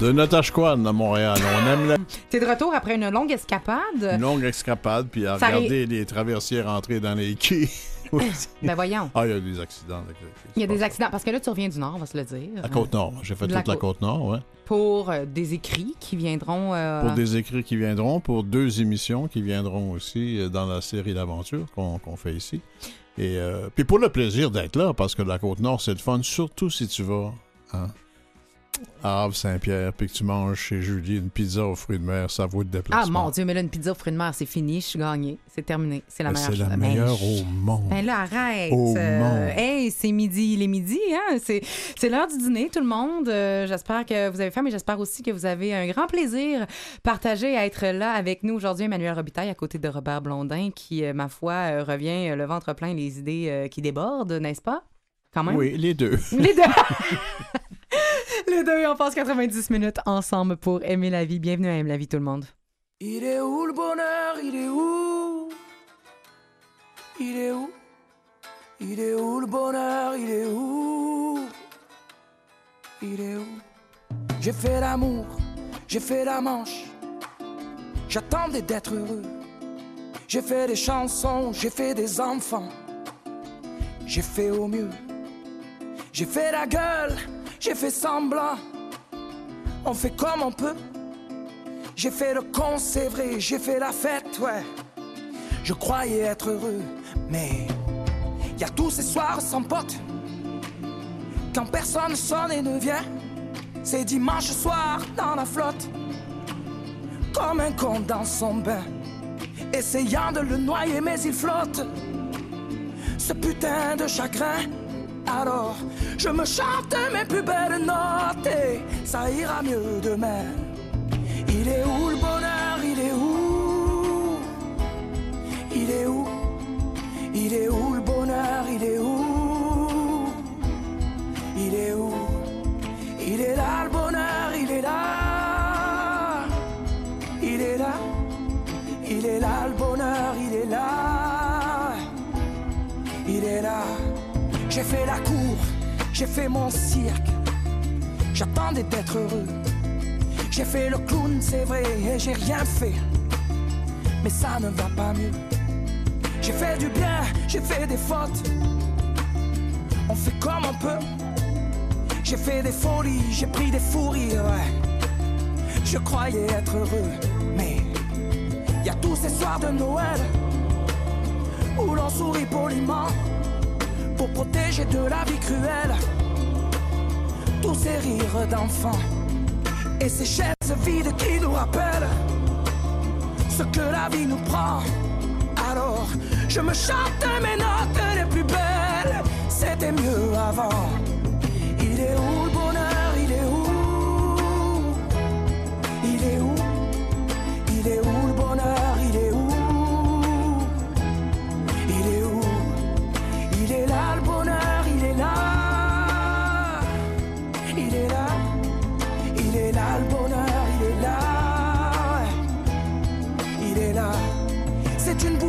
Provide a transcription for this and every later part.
de Natashquan à Montréal. On aime la T'es de retour après une longue escapade. longue escapade, puis à Ça regarder les traversiers rentrer dans les quais. Ben voyons. ah, il y a des accidents. Il y a des accidents. Parce que là, tu reviens du Nord, on va se le dire. La Côte-Nord. J'ai fait toute la Côte-Nord, ouais. Pour euh, des écrits qui viendront. euh, Pour des écrits qui viendront, pour deux émissions qui viendront aussi euh, dans la série d'aventures qu'on fait ici. Et puis pour le plaisir d'être là, parce que la Côte-Nord, c'est le fun, surtout si tu vas hein, à Havre-Saint-Pierre, puis que tu manges chez Julie une pizza aux fruits de mer, ça vaut le Ah déplacement. mon Dieu, mais là, une pizza aux fruits de mer, c'est fini, je suis gagnée. C'est terminé. C'est la Mais meilleure C'est la chose. meilleure Ben, au monde. Ben là, arrête. Au Euh, monde. hey, c'est midi, il est midi, hein? C'est, l'heure du dîner, tout le monde. Euh, j'espère que vous avez faim, mais j'espère aussi que vous avez un grand plaisir partagé à être là avec nous aujourd'hui. Emmanuel Robitaille à côté de Robert Blondin, qui, euh, ma foi, revient le ventre plein, les idées qui débordent, n'est-ce pas? Quand même. Oui, les deux. Les deux. Les deux, on passe 90 minutes ensemble pour aimer la vie. Bienvenue à Aimer la vie, tout le monde. Il est où le bonheur? Il est où? Il est où? Il est où le bonheur? Il est où? Il est où? J'ai fait l'amour, j'ai fait la manche. J'attendais d'être heureux. J'ai fait des chansons, j'ai fait des enfants. J'ai fait au mieux. J'ai fait la gueule, j'ai fait semblant. On fait comme on peut. J'ai fait le con, c'est vrai, j'ai fait la fête, ouais. Je croyais être heureux, mais y a tous ces soirs sans pote. Quand personne sonne et ne vient, c'est dimanche soir dans la flotte. Comme un con dans son bain, essayant de le noyer, mais il flotte. Ce putain de chagrin. Alors, je me chante mes plus belles notes et ça ira mieux demain. Il est où le bonheur Il est où Il est où Il est où le bonheur Il est où Il est où Il est là le bonheur, il est là. Il est là. Il est là le bonheur, il est là. Il est là. J'ai fait la cour, j'ai fait mon cirque. J'attendais d'être heureux. J'ai fait le clown, c'est vrai, et j'ai rien fait. Mais ça ne va pas mieux. J'ai fait du bien, j'ai fait des fautes. On fait comme on peut. J'ai fait des folies, j'ai pris des fous ouais. Je croyais être heureux, mais y a tous ces soirs de Noël où l'on sourit poliment pour protéger de la vie cruelle tous ces rires d'enfants et ces chaises vides qui nous rappellent ce que la vie nous prend. Alors, je me chante mes notes les plus belles. C'était mieux avant.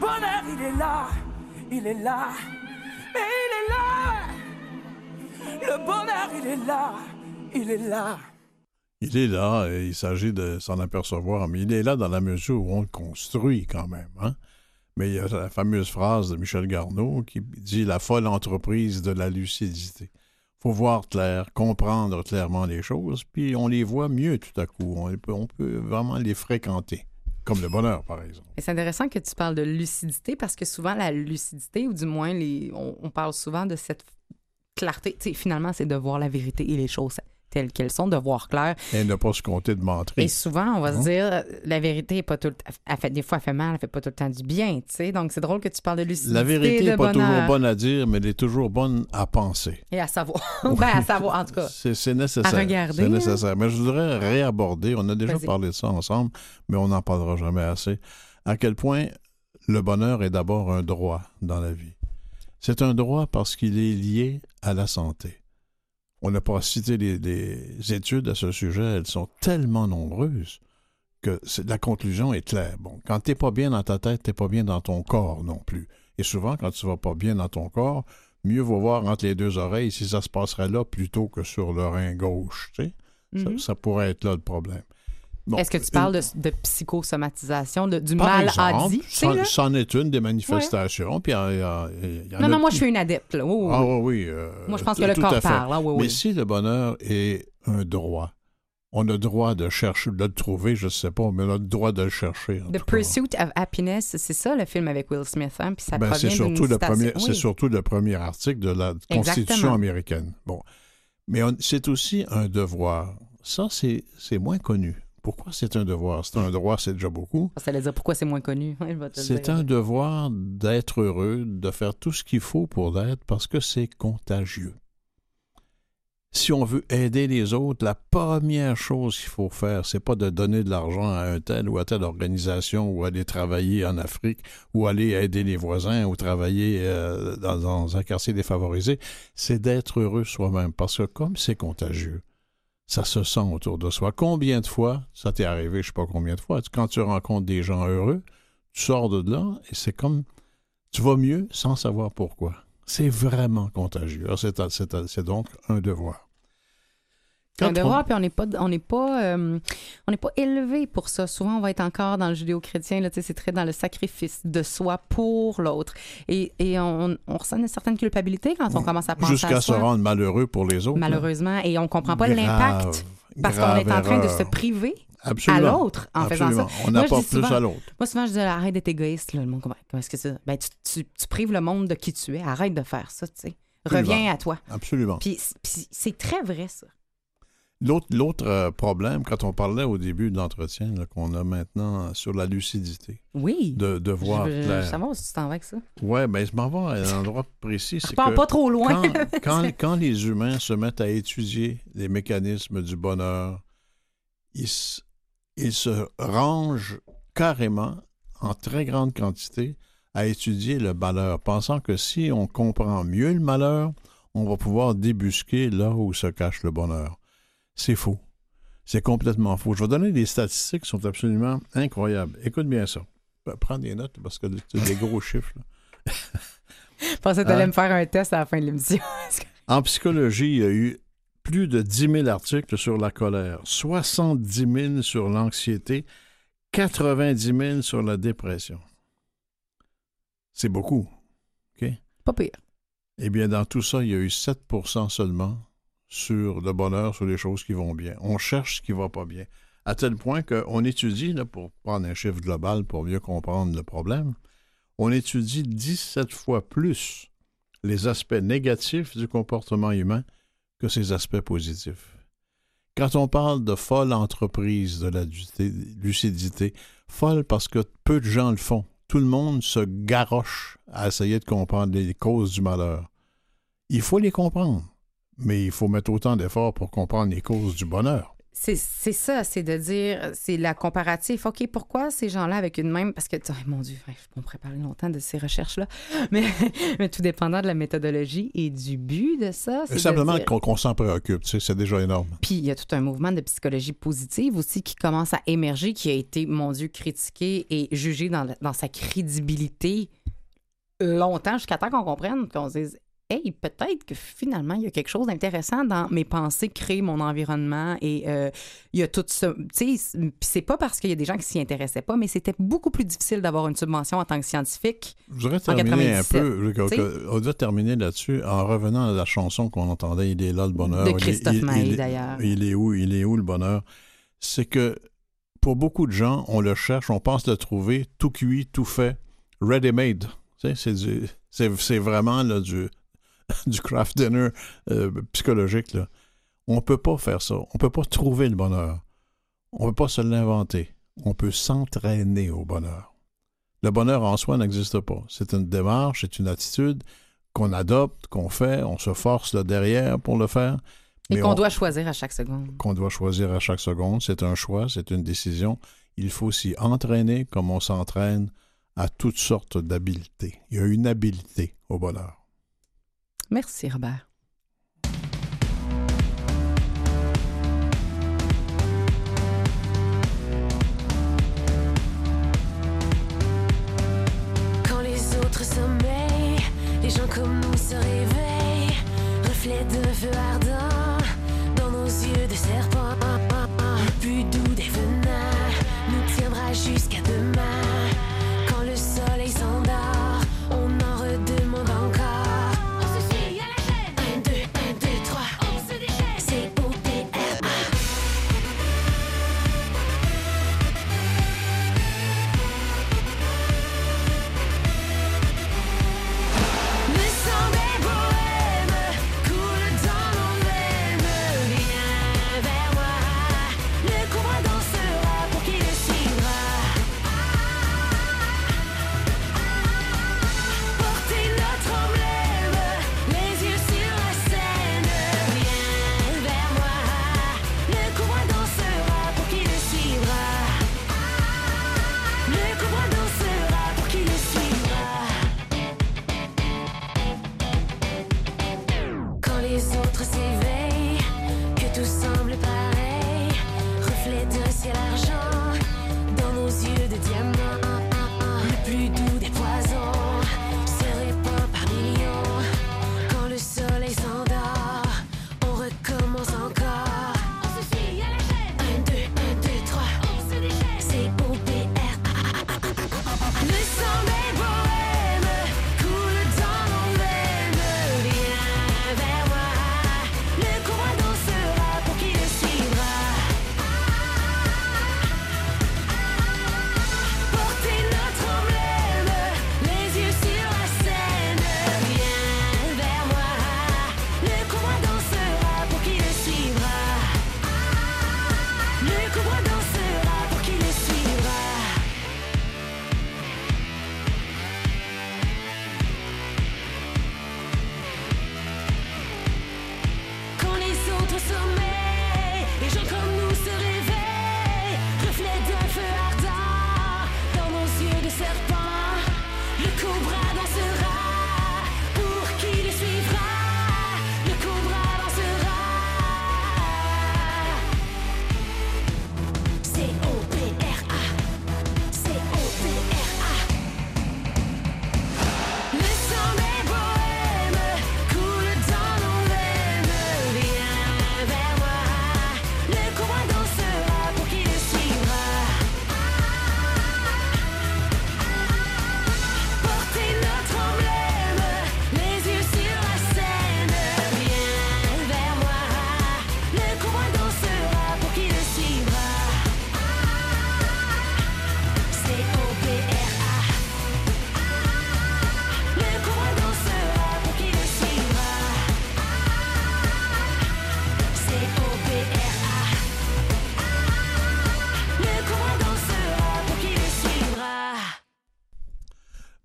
Bonheur, il est là, il est là, mais il est là. Le bonheur, il est là, il est là. Il est là et il s'agit de s'en apercevoir, mais il est là dans la mesure où on le construit quand même. Hein? Mais il y a la fameuse phrase de Michel Garneau qui dit la folle entreprise de la lucidité. faut voir clair, comprendre clairement les choses, puis on les voit mieux tout à coup. On peut vraiment les fréquenter. Comme le bonheur, par exemple. C'est intéressant que tu parles de lucidité parce que souvent, la lucidité, ou du moins, les, on, parle souvent de cette clarté. Tu sais, finalement, c'est de voir la vérité et les choses telles qu'elles sont, de voir clair. Et ne pas se compter de mentir. Et souvent, on va Hein? se dire, euh, la vérité est pas tout le temps. Elle fait, des fois, elle fait mal, elle fait pas tout le temps du bien, tu sais. Donc, c'est drôle que tu parles de lucidité. La vérité n'est pas bonheur. toujours bonne à dire, mais elle est toujours bonne à penser. Et à savoir. ben, à savoir, en tout cas. C'est nécessaire. À regarder, C'est hein. nécessaire. Mais je voudrais réaborder, on a déjà parlé de ça ensemble, mais on n'en parlera jamais assez, à quel point le bonheur est d'abord un droit dans la vie? C'est un droit parce qu'il est lié à la santé. On n'a pas cité les, les études à ce sujet, elles sont tellement nombreuses que la conclusion est claire. Bon, quand t'es pas bien dans ta tête, t'es pas bien dans ton corps non plus. Et souvent, quand tu vas pas bien dans ton corps, mieux vaut voir entre les deux oreilles si ça se passerait là plutôt que sur le rein gauche. tu sais. Ça- Mhm. ça, pourrait être là le problème. Est-ce que tu une- parles de, de psychosomatisation, de, du par mal à exemple, dit? tu sais, c'en- là? est une des manifestations. Puis Non, non, moi, je suis une adepte. Là. Oh, Ah oui. oui, oui. euh, moi, je pense que le corps à parle. Ah, oui, Mais si le bonheur est un droit, on a le droit de chercher, de le trouver, je ne sais pas, mais on a le droit de le chercher. The cas. Pursuit of Happiness, c'est ça le film avec Will Smith, hein? Puis ça Ben, c'est surtout, le premier, Oui. c'est surtout le premier article de la Constitution américaine. Bon. Mais c'est aussi un devoir. Ça, c'est moins connu. Pourquoi c'est un devoir? C'est un droit, c'est déjà beaucoup. Ça allait dire pourquoi c'est moins connu. C'est un devoir d'être heureux, de faire tout ce qu'il faut pour l'être parce que c'est contagieux. Si on veut aider les autres, la première chose qu'il faut faire, c'est pas de donner de l'argent à un tel ou à telle organisation ou aller travailler en Afrique ou aller aider les voisins ou travailler euh, dans, dans un quartier défavorisé, c'est d'être heureux soi-même parce que comme c'est contagieux, ça se sent autour de soi. Combien de fois, ça t'est arrivé, je sais pas combien de fois, quand tu rencontres des gens heureux, tu sors de là et c'est comme tu vas mieux sans savoir pourquoi. C'est vraiment contagieux. C'est donc un devoir. C'est un devoir, puis on n'est pas, on n'est pas, euh, on n'est pas élevé pour ça. Souvent, on va être encore dans le judéo-chrétien, là, c'est très dans le sacrifice de soi pour l'autre. Et, et on, on ressent une certaine culpabilité quand on commence à penser Jusqu'à à se rendre malheureux pour les autres. là. malheureusement, et on comprend pas l'impact parce qu'on est en train de se priver à l'autre en faisant ça. On Moi, apporte dis plus souvent- à l'autre. Moi, souvent, je dis arrête d'être égoïste. Là, le monde, comment, est-ce que c'est? Ben, tu, tu, tu prives le monde de qui tu es. Arrête de faire ça, tu sais. Reviens à toi. Absolument. Puis, puis c'est très vrai, ça. L'autre, l'autre euh, problème, quand on parlait au début de l'entretien, qu'on a maintenant sur la lucidité, Oui. de, de voir je, clair. savoir si tu t'en vas avec ça. Ouais, ben, je m'en vais à un endroit précis. C'est que pas trop loin. quand, quand, quand les humains se mettent à étudier les mécanismes du bonheur, ils, se- ils se rangent carrément, en très grande quantité, à étudier le malheur, pensant que si on comprend mieux le malheur, on va pouvoir débusquer là où se cache le bonheur. C'est faux. C'est complètement faux. Je vais donner des statistiques qui sont absolument incroyables. Écoute bien ça. Prends des notes parce que c'est des gros chiffres. Je pensais que tu allais Hein? me faire un test à la fin de l'émission. En psychologie, il y a eu plus de 10 000 articles sur la colère, 70 000 sur l'anxiété, 90 000 sur la dépression. C'est beaucoup. pas pire. Eh bien, dans tout ça, il y a eu 7% seulement sur le bonheur, sur les choses qui vont bien. On cherche ce qui va pas bien. À tel point qu'on étudie, là, pour prendre un chiffre global pour mieux comprendre le problème, on étudie 17 fois plus les aspects négatifs du comportement humain que ses aspects positifs. Quand on parle de folle entreprise de la lucidité, folle parce que peu de gens le font. Tout le monde se garoche à essayer de comprendre les causes du malheur. Il faut les comprendre, mais il faut mettre autant d'efforts pour comprendre les causes du bonheur. C'est ça, c'est de dire, c'est la comparatif. OK, pourquoi ces gens-là avec une même. Parce que, oh, mon Dieu, je peux me préparer longtemps de ces recherches-là. Mais, mais tout dépendant de la méthodologie et du but de ça. Simplement dire- qu'on s'en préoccupe, tu sais, c'est déjà énorme. Puis il y a tout un mouvement de psychologie positive aussi qui commence à émerger, qui a été, mon Dieu, critiqué et jugé dans, dans sa crédibilité longtemps, jusqu'à temps qu'on comprenne, qu'on se dise Hey, peut-être que finalement, il y a quelque chose d'intéressant dans mes pensées, créer mon environnement et euh, il y a tout ça. Tu sais, c'est pas parce qu'il y a des gens qui s'y intéressaient pas, mais c'était beaucoup plus difficile d'avoir une subvention en tant que scientifique. Je voudrais En terminer un 97, peu, je- on doit terminer là-dessus en revenant à la chanson qu'on entendait, Il est là le bonheur. De Christophe Maé, d'ailleurs. Il est où, il est où le bonheur? C'est que pour beaucoup de gens, on le cherche, on pense le trouver tout cuit, tout fait, ready-made. Tu sais, c'est du- c'est c'est vraiment là, du, du craft dinner euh, psychologique. Là. On peut pas faire ça. On peut pas trouver le bonheur. On peut pas se l'inventer. On peut s'entraîner au bonheur. Le bonheur en soi n'existe pas. C'est une démarche, c'est une attitude qu'on adopte, qu'on fait, on se force là derrière pour le faire. Et mais qu'on on- doit choisir à chaque seconde. qu'on doit choisir à chaque seconde. C'est un choix, c'est une décision. Il faut s'y entraîner comme on s'entraîne à toutes sortes d'habiletés. Il y a une habileté au bonheur. Merci, Robert. Quand les autres sommeillent, les gens comme nous se réveillent. Reflet de feu ardent dans nos yeux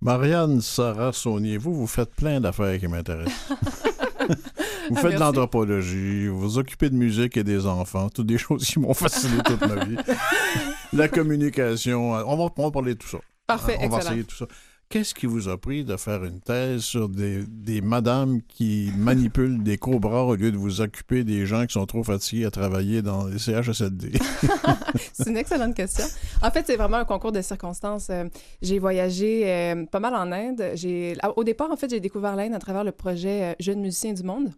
Marianne Sarah Saunier, vous, vous faites plein d'affaires qui m'intéressent. Vous Ah, faites de l'anthropologie, vous vous occupez de musique et des enfants, toutes des choses qui m'ont fasciné toute ma vie. La communication, on va, on va parler de tout ça. Parfait, on va essayer tout ça. Qu'est-ce qui vous a pris de faire une thèse sur des, des madames qui manipulent des cobras au lieu de vous occuper des gens qui sont trop fatigués à travailler dans les CHSLD? C'est une excellente question. En fait, c'est vraiment un concours de circonstances. Euh, j'ai voyagé euh, pas mal en Inde. J'ai, ah, au départ, en fait, j'ai découvert l'Inde à travers le projet euh, Jeunes musiciens du monde.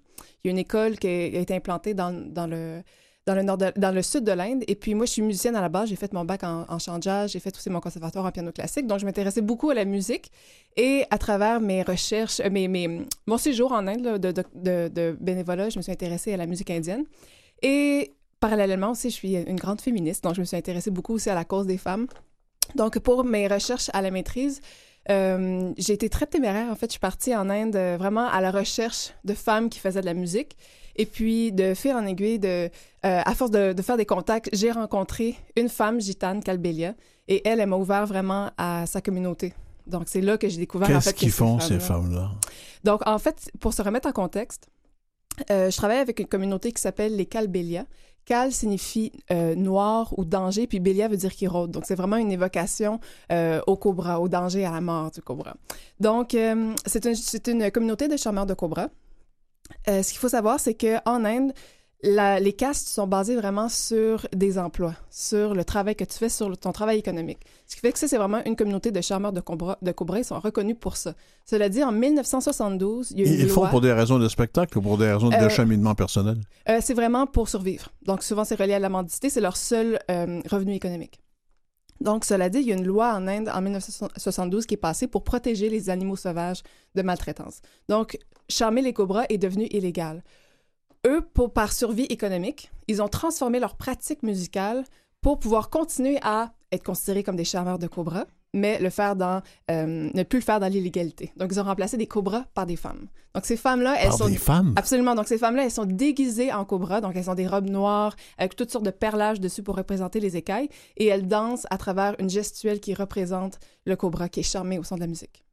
Il y a une école qui a, été implantée dans, dans le dans le, nord dans le sud de l'Inde. Et puis moi, je suis musicienne à la base. J'ai fait mon bac en, en chant jazz. J'ai fait aussi mon conservatoire en piano classique. Donc, je m'intéressais beaucoup à la musique. Et à travers mes recherches, euh, mes, mes, mon séjour en Inde de bénévolat, je me suis intéressée à la musique indienne. Et parallèlement aussi, je suis une grande féministe. Donc, je me suis intéressée beaucoup aussi à la cause des femmes. Donc, pour mes recherches à la maîtrise, euh, j'ai été très téméraire. En fait, je suis partie en Inde euh, vraiment à la recherche de femmes qui faisaient de la musique. Et puis, de fil en aiguille, de, euh, à force de, de faire des contacts, j'ai rencontré une femme gitane, Calbelia, et elle, elle m'a ouvert vraiment à sa communauté. Donc, c'est là que j'ai découvert, en Qu'est-ce que qu'ils font, ces femmes-là- donc, en fait, pour se remettre en contexte, euh, je travaille avec une communauté qui s'appelle les Calbélia. Cal signifie euh, noir ou danger, puis Bélia veut dire qui rôde. Donc, c'est vraiment une évocation euh, au cobra, au danger, à la mort du cobra. Donc, euh, c'est une, c'est une communauté de charmeurs de cobra. Euh, ce qu'il faut savoir, c'est qu'en Inde, la- les castes sont basées vraiment sur des emplois, sur le travail que tu fais, sur le- ton travail économique. Ce qui fait que ça, c'est vraiment une communauté de charmeurs de cobra. De cobra. Ils sont reconnus pour ça. Cela dit, en 1972, il y a eu Ils une font loi- pour des raisons de spectacle ou pour des raisons Euh, de cheminement personnel? euh, c'est vraiment pour survivre. Donc, souvent, c'est relié à la mendicité. C'est leur seul euh, revenu économique. Donc, cela dit, il y a une loi en Inde en 1972 qui est passée pour protéger les animaux sauvages de maltraitance. Donc, charmer les cobras est devenu illégal. Eux, pour, par survie économique, ils ont transformé leur pratique musicale pour pouvoir continuer à être considérés comme des charmeurs de cobras, mais le faire dans, euh, ne plus le faire dans l'illégalité. Donc, ils ont remplacé des cobras par des femmes. Donc, ces femmes-là, elles Par sont des femmes? Absolument. Donc, ces femmes-là, elles sont déguisées en cobra. Donc, elles ont des robes noires avec toutes sortes de perlages dessus pour représenter les écailles. Et elles dansent à travers une gestuelle qui représente le cobra qui est charmé au son de la musique.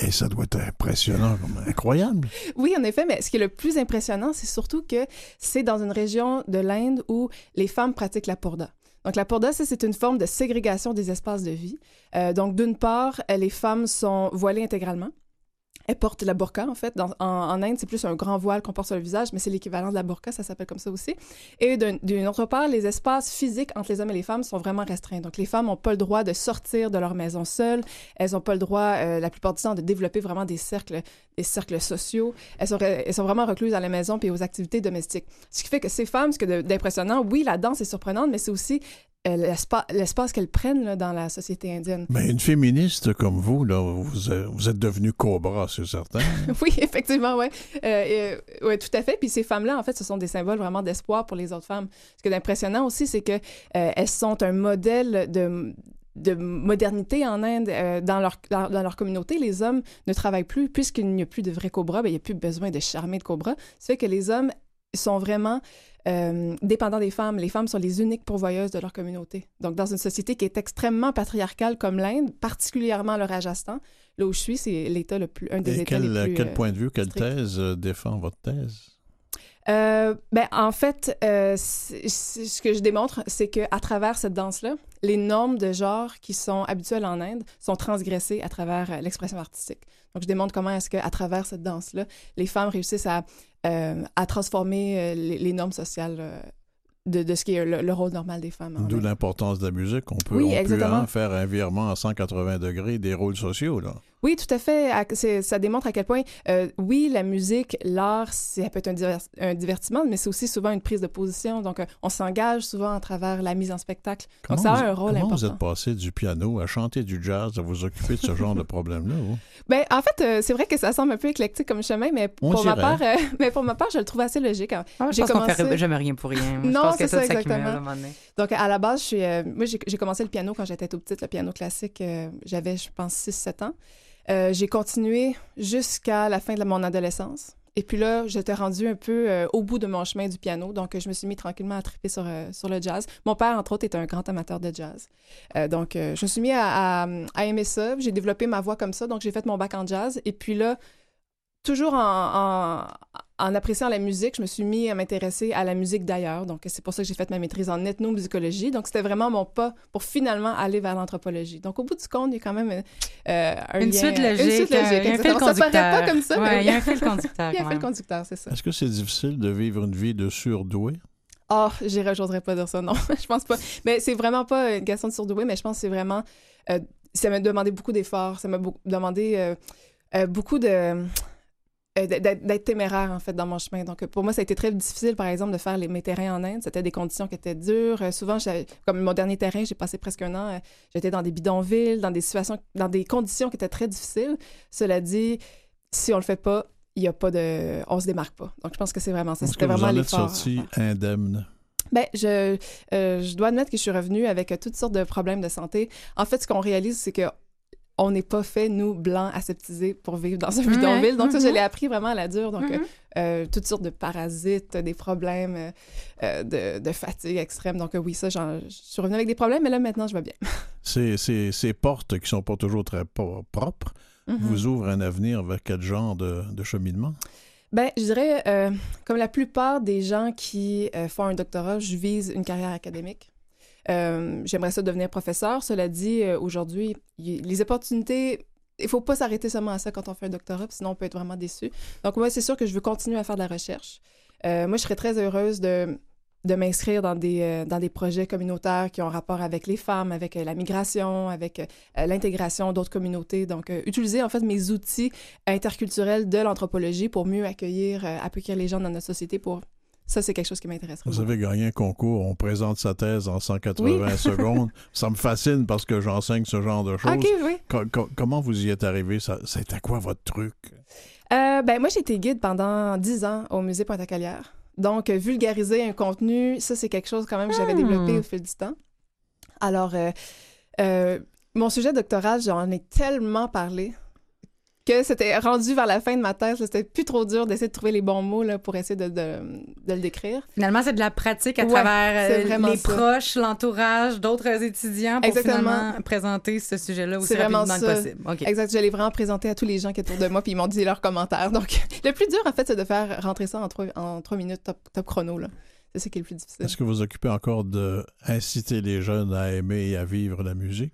Et ça doit être impressionnant, incroyable. Oui, en effet, mais ce qui est le plus impressionnant, c'est surtout que c'est dans une région de l'Inde où les femmes pratiquent la purda. Donc, la purda, ça, c'est une forme de ségrégation des espaces de vie. Euh, donc, d'une part, les femmes sont voilées intégralement. Elles portent la burqa, en fait. En, Inde, c'est plus un grand voile qu'on porte sur le visage, mais c'est l'équivalent de la burqa, ça s'appelle comme ça aussi. Et d'un- d'une autre part, les espaces physiques entre les hommes et les femmes sont vraiment restreints. Donc, les femmes n'ont pas le droit de sortir de leur maison seules. Elles n'ont pas le droit, euh, la plupart du temps, de développer vraiment des cercles, des cercles sociaux. Elles sont, elles sont vraiment recluses à la maison puis aux activités domestiques. Ce qui fait que ces femmes, ce que d'impressionnant, oui, la danse est surprenante, mais c'est aussi l'espace qu'elles prennent là, dans la société indienne. Mais une féministe comme vous, là, vous, êtes- vous êtes devenue cobra, c'est certain. Oui, effectivement, oui. Euh, euh, ouais, tout à fait. Puis ces femmes-là, en fait, ce sont des symboles vraiment d'espoir pour les autres femmes. Ce qui est impressionnant aussi, c'est que euh, elles sont un modèle de de modernité en Inde euh, dans leur dans, leur communauté les hommes ne travaillent plus puisqu'il n'y a plus de vrais cobras ben, il n'y a plus besoin de charmer de cobras ça fait que les hommes sont vraiment euh, dépendants des femmes. Les femmes sont les uniques pourvoyeuses de leur communauté. Donc, dans une société qui est extrêmement patriarcale comme l'Inde, particulièrement le Rajasthan, là où je suis, c'est l'État le plus, un des Et États quel, les plus... quel euh, point de vue, quelle strict. thèse euh, défend votre thèse? Euh, ben, en fait, euh, ce que je démontre, c'est qu'à travers cette danse-là, les normes de genre qui sont habituelles en Inde sont transgressées à travers euh, l'expression artistique. Donc, je démontre comment est-ce qu'à travers cette danse-là, les femmes réussissent à, euh, à transformer les, les normes sociales de, de ce qui est le, le rôle normal des femmes. D'où l'importance de la musique. On peut, Oui, on peut hein, faire un virement à 180 degrés des rôles sociaux. Là. Oui, tout à fait. Ça démontre à quel point, euh, oui, la musique, l'art, ça peut être un, divers- un divertissement, mais c'est aussi souvent une prise de position. Donc, euh, on s'engage souvent à travers la mise en spectacle. Donc, ça vous, a un rôle comment important. vous êtes passé du piano à chanter du jazz, à vous occuper de ce genre de problème-là? Ben, en fait, euh, c'est vrai que ça semble un peu éclectique comme chemin, mais On pour ma part, euh, mais pour ma part, je le trouve assez logique. hein. Ah, je qu'on commencé- fait jamais rien pour rien. je Non, pense que c'est ça, tout s'accumule, exactement. à un moment donné. Donc, à la base, je suis, euh, moi, j'ai commencé le piano quand j'étais toute petite, le piano classique. euh, J'avais, je pense, 6-7 ans. Euh, j'ai continué jusqu'à la fin de mon adolescence. Et puis là, j'étais rendue un peu euh, au bout de mon chemin du piano. Donc, je me suis mis tranquillement à triper sur, euh, le jazz. Mon père, entre autres, est un grand amateur de jazz. Donc, je me suis mis à aimer ça. J'ai développé ma voix comme ça. Donc, j'ai fait mon bac en jazz. Et puis là, toujours en, en, en appréciant la musique, je me suis mis à m'intéresser à la musique d'ailleurs. Donc, c'est pour ça que j'ai fait ma maîtrise en ethnomusicologie. Donc, c'était vraiment mon pas pour finalement aller vers l'anthropologie. Donc, au bout du compte, il y a quand même euh, un Une lien, suite euh, logique. Une suite logique. euh, il y a un fil. Ça paraît conducteur. pas comme ça, Ouais, mais il y a un fil conducteur. il y a un fil conducteur, c'est ça. Est-ce que c'est difficile de vivre une vie de surdoué? Oh, j'irais, j'oserais pas dire ça, non. je pense pas. Mais c'est vraiment pas une question de surdoué, mais je pense que c'est vraiment. euh, ça m'a demandé beaucoup d'efforts. Ça m'a demandé euh, euh, beaucoup de. Euh, d'être téméraire, en fait, dans mon chemin. Donc, pour moi, ça a été très difficile, par exemple, de faire les, mes terrains en Inde. C'était des conditions qui étaient dures. Euh, souvent, comme mon dernier terrain, j'ai passé presque un an, euh, j'étais dans des bidonvilles, dans des situations, dans des conditions qui étaient très difficiles. Cela dit, si on le fait pas, il y a pas de... On se démarque pas. Donc, je pense que c'est vraiment ça. C'était vraiment l'effort. sorti indemne? Ben, je, je dois admettre que je suis revenue avec toutes sortes de problèmes de santé. En fait, ce qu'on réalise, c'est que on n'est pas fait, nous, blancs, aseptisés, pour vivre dans un Ouais, bidonville. Donc, ça, je mhm. l'ai appris vraiment à la dure. Donc, euh, Mhm. euh, toutes sortes de parasites, des problèmes euh, euh, de, de fatigue extrême. Donc, euh, oui, ça, je suis revenue avec des problèmes, mais là, maintenant, je vais bien. Ces, ces, ces portes qui sont pas toujours très propres Mhm. vous ouvrent un avenir vers quel genre de, de cheminement? Ben, je dirais, euh, comme la plupart des gens qui euh, font un doctorat, je vise une carrière académique. Euh, J'aimerais ça devenir professeur. Cela dit, euh, aujourd'hui, les opportunités, il faut pas s'arrêter seulement à ça quand on fait un doctorat, sinon on peut être vraiment déçu. Donc moi, c'est sûr que je veux continuer à faire de la recherche. Euh, moi, je serais très heureuse de, m'inscrire dans des, projets communautaires qui ont rapport avec les femmes, avec la migration, avec l'intégration d'autres communautés. Donc, utiliser en fait mes outils interculturels de l'anthropologie pour mieux accueillir, accueillir les gens dans notre société. Pour ça, c'est quelque chose qui m'intéresserait. Vous avez gagné un concours, on présente sa thèse en 180 secondes. Ça me fascine parce que j'enseigne ce genre de choses. Ok, oui. Co- co- comment vous y êtes arrivé? Ça- C'était quoi votre truc? Euh, ben, moi, j'ai été guide pendant 10 ans au musée Pointe-à-Calière. Donc, vulgariser un contenu, ça, c'est quelque chose quand même que j'avais Hmm. développé au fil du temps. Alors, euh, euh, mon sujet doctoral, j'en ai tellement parlé que c'était rendu vers la fin de ma thèse. C'était plus trop dur d'essayer de trouver les bons mots là, pour essayer de, de- de le décrire. Finalement, c'est de la pratique à Ouais, travers c'est euh, vraiment les ça. proches, l'entourage, d'autres étudiants pour Exactement. finalement présenter ce sujet-là aussi C'est vraiment rapidement que ça. possible. Exact. Je l'ai vraiment présenté à tous les gens qui étaient autour de moi, puis ils m'ont dit leurs commentaires. Donc, le plus dur, en fait, c'est de faire rentrer ça en trois, en trois minutes top, top chrono. là. C'est ça qui est le plus difficile. Est-ce que vous occupez encore de inciter les jeunes à aimer et à vivre la musique?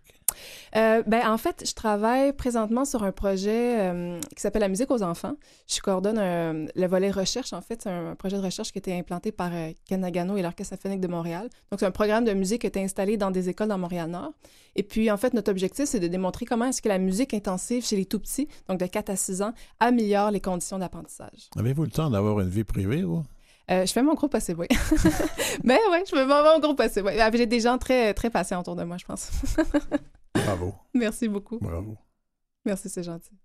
Euh, ben, en fait, je travaille présentement sur un projet euh, qui s'appelle La musique aux enfants. Je coordonne un- le volet recherche, en fait. C'est un projet de recherche qui a été implanté par euh, Ken Nagano et l'Orchestre symphonique de Montréal. Donc, c'est un programme de musique qui a été installé dans des écoles dans Montréal-Nord. Et puis, en fait, notre objectif, c'est de démontrer comment est-ce que la musique intensive chez les tout-petits, donc de 4 à 6 ans, améliore les conditions d'apprentissage. Avez-vous le temps d'avoir une vie privée, vous? Euh, je fais mon gros possible, oui. ben ouais, je fais mon, mon gros possible. oui. Ah, J'ai des gens très, très patients autour de moi, je pense. Bravo, Merci beaucoup. bravo. Merci, c'est gentil.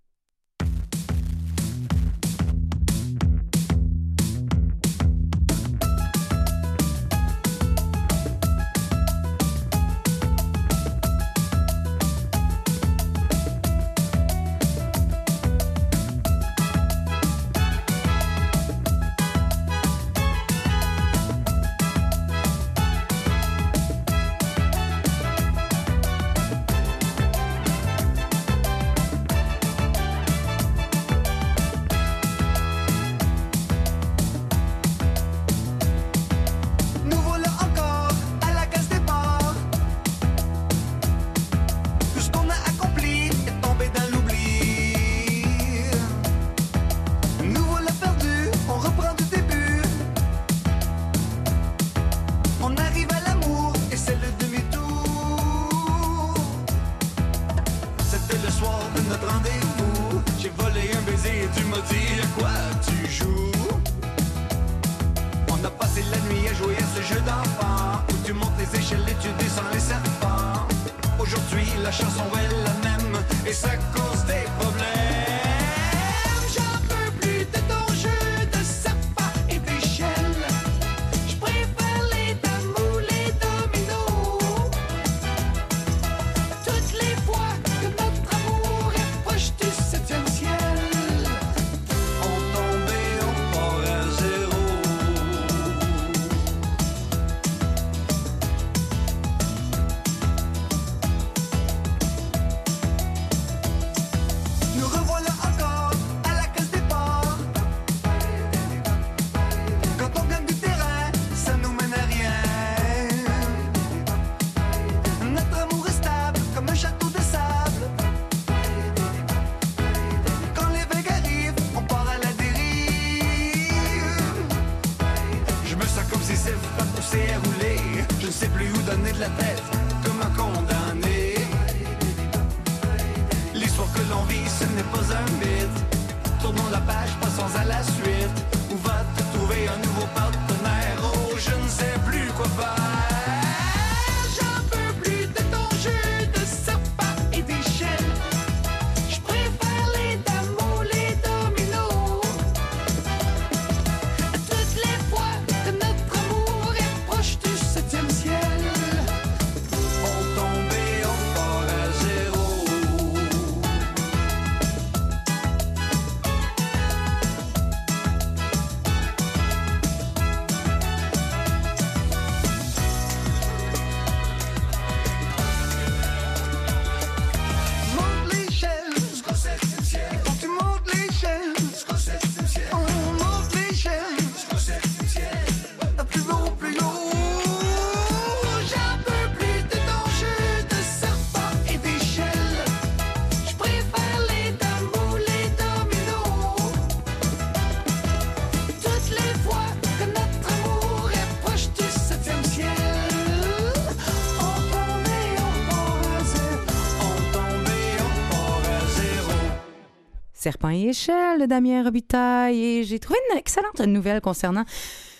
Serpent et échelle de Damien Robitaille. Et j'ai trouvé une excellente nouvelle concernant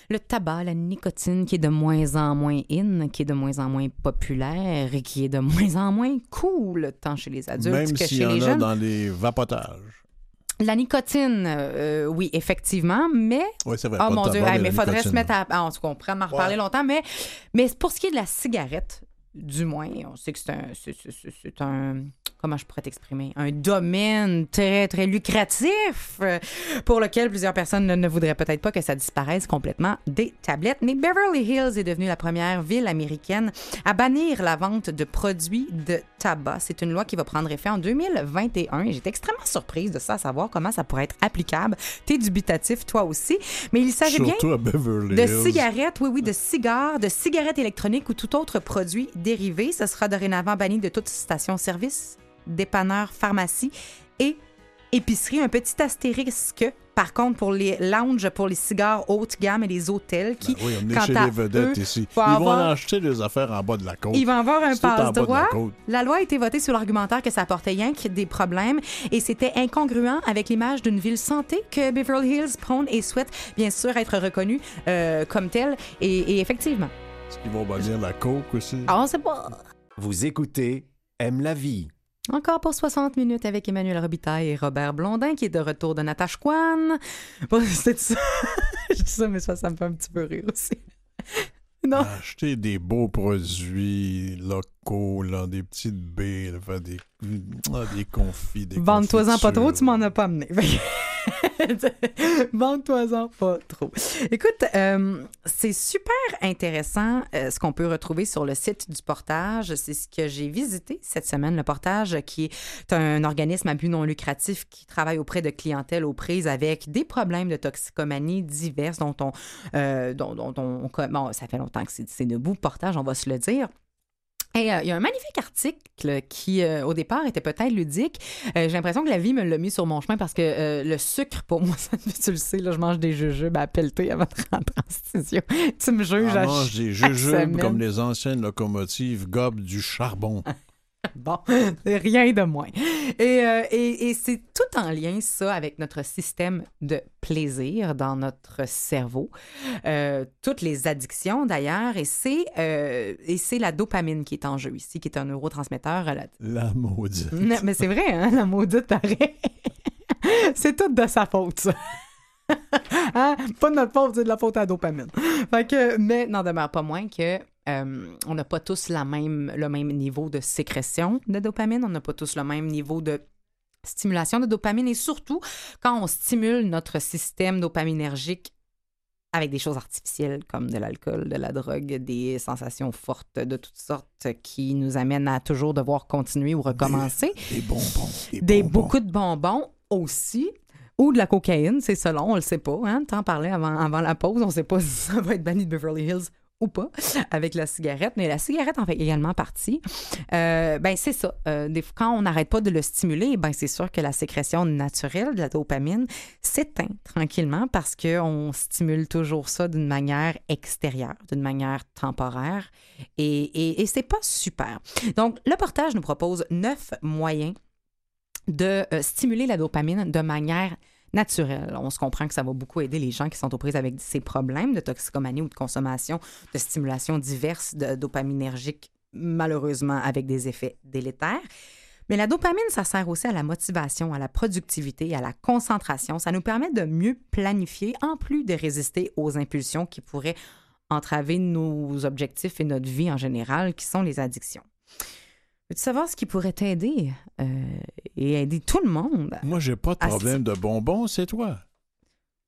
le tabac, la nicotine qui est de moins en moins in, qui est de moins en moins populaire et qui est de moins en moins cool, tant chez les adultes Même que chez y en les jeunes. dans les vapotages. La nicotine, euh, oui, effectivement, mais Oui, c'est vrai. Oh mon Dieu, hey, mais faudrait se mettre à. ah, on pourrait en reparler longtemps, mais, mais pour ce qui est de la cigarette, du moins, on sait que c'est un. c'est- un. Comment je pourrais t'exprimer? Un domaine très, très lucratif euh, pour lequel plusieurs personnes ne, ne voudraient peut-être pas que ça disparaisse complètement des tablettes. Mais Beverly Hills est devenue la première ville américaine à bannir la vente de produits de tabac. C'est une loi qui va prendre effet en 2021 et j'étais extrêmement surprise de ça, à savoir comment ça pourrait être applicable. T'es dubitatif, toi aussi. Mais il s'agit bien à Beverly de cigarettes, oui, oui, de cigares, de cigarettes électroniques ou tout autre produit dérivé. Ce sera dorénavant banni de toute station-service, dépanneur, pharmacie et épicerie. Un petit astérisque, par contre, pour les lounges, pour les cigares haute gamme et les hôtels qui, Ben oui, on est quant chez à les vedettes eux, ici. Ils faut vont avoir- acheter des affaires en bas de la côte. ils vont avoir un la passe-droit. La loi a été votée sur l'argumentaire que ça apportait rien que des problèmes et c'était incongruent avec l'image d'une ville santé que Beverly Hills prône et souhaite bien sûr être reconnue euh, comme telle. Et, et effectivement, Est-ce qu'ils vont bannir la coke aussi? ah, on sait pas. Vous écoutez Aime la vie. Encore pour 60 minutes avec Emmanuel Robitaille et Robert Blondin qui est de retour de Natashquan. Bon, c'est ça. Je dis ça, mais ça, ça me fait un petit peu rire aussi. Non. Acheter des beaux produits locaux, là, des petites baies, là, faire des, ah, des confits, des Vende-toi-en pas trop, tu m'en as pas amené. Vende-toi-en pas trop. Écoute, euh, c'est super intéressant euh, ce qu'on peut retrouver sur le site du portage. C'est ce que j'ai visité cette semaine, le portage, qui est un organisme à but non lucratif qui travaille auprès de clientèles aux prises avec des problèmes de toxicomanie divers dont on, euh, dont, dont on, bon, ça fait longtemps que c'est debout, portage, on va se le dire. Et euh, il y a un magnifique article qui, euh, au départ, était peut-être ludique. Euh, J'ai l'impression que la vie me l'a mis sur mon chemin parce que le sucre, pour moi, ça, tu le sais, là, je mange des jujubes à pelleter avant de rentrer en studio. tu me juges On à mange des jujubes comme les anciennes locomotives gobent du charbon. Bon, rien de moins. Et, euh, et, et c'est tout en lien, ça, avec notre système de plaisir dans notre cerveau. Euh, toutes les addictions, d'ailleurs. Et c'est euh, et c'est la dopamine qui est en jeu ici, qui est un neurotransmetteur. la- La maudite. Non, mais c'est vrai, hein, la maudite pareil. c'est tout de sa faute, ça. Hein? Pas de notre faute, c'est de la faute à la dopamine. Fait que, mais n'en demeure pas moins que euh, on n'a pas tous la même, le même niveau de sécrétion de dopamine, on n'a pas tous le même niveau de stimulation de dopamine et surtout quand on stimule notre système dopaminergique avec des choses artificielles comme de l'alcool, de la drogue, des sensations fortes de toutes sortes qui nous amènent à toujours devoir continuer ou recommencer. Des bonbons. Des, Des bonbons. beaucoup de bonbons aussi. Ou de la cocaïne, c'est selon, on le sait pas. Hein? T'en parlais avant, avant la pause, on sait pas si ça va être banni de Beverly Hills ou pas avec la cigarette, mais la cigarette en fait également partie. Euh, ben c'est ça. Euh, des quand on n'arrête pas de le stimuler, ben c'est sûr que la sécrétion naturelle de la dopamine s'éteint tranquillement parce qu'on stimule toujours ça d'une manière extérieure, d'une manière temporaire, et, et, et c'est pas super. Donc le portage nous propose neuf moyens de euh, stimuler la dopamine de manière naturelle. On se comprend que ça va beaucoup aider les gens qui sont aux prises avec ces problèmes de toxicomanie ou de consommation de stimulation diverses de dopaminergiques, malheureusement avec des effets délétères. Mais la dopamine, ça sert aussi à la motivation, à la productivité, à la concentration. Ça nous permet de mieux planifier en plus de résister aux impulsions qui pourraient entraver nos objectifs et notre vie en général, qui sont les addictions. Veux-tu savoir ce qui pourrait t'aider euh, et aider tout le monde? Moi, j'ai pas de problème de bonbons, c'est toi.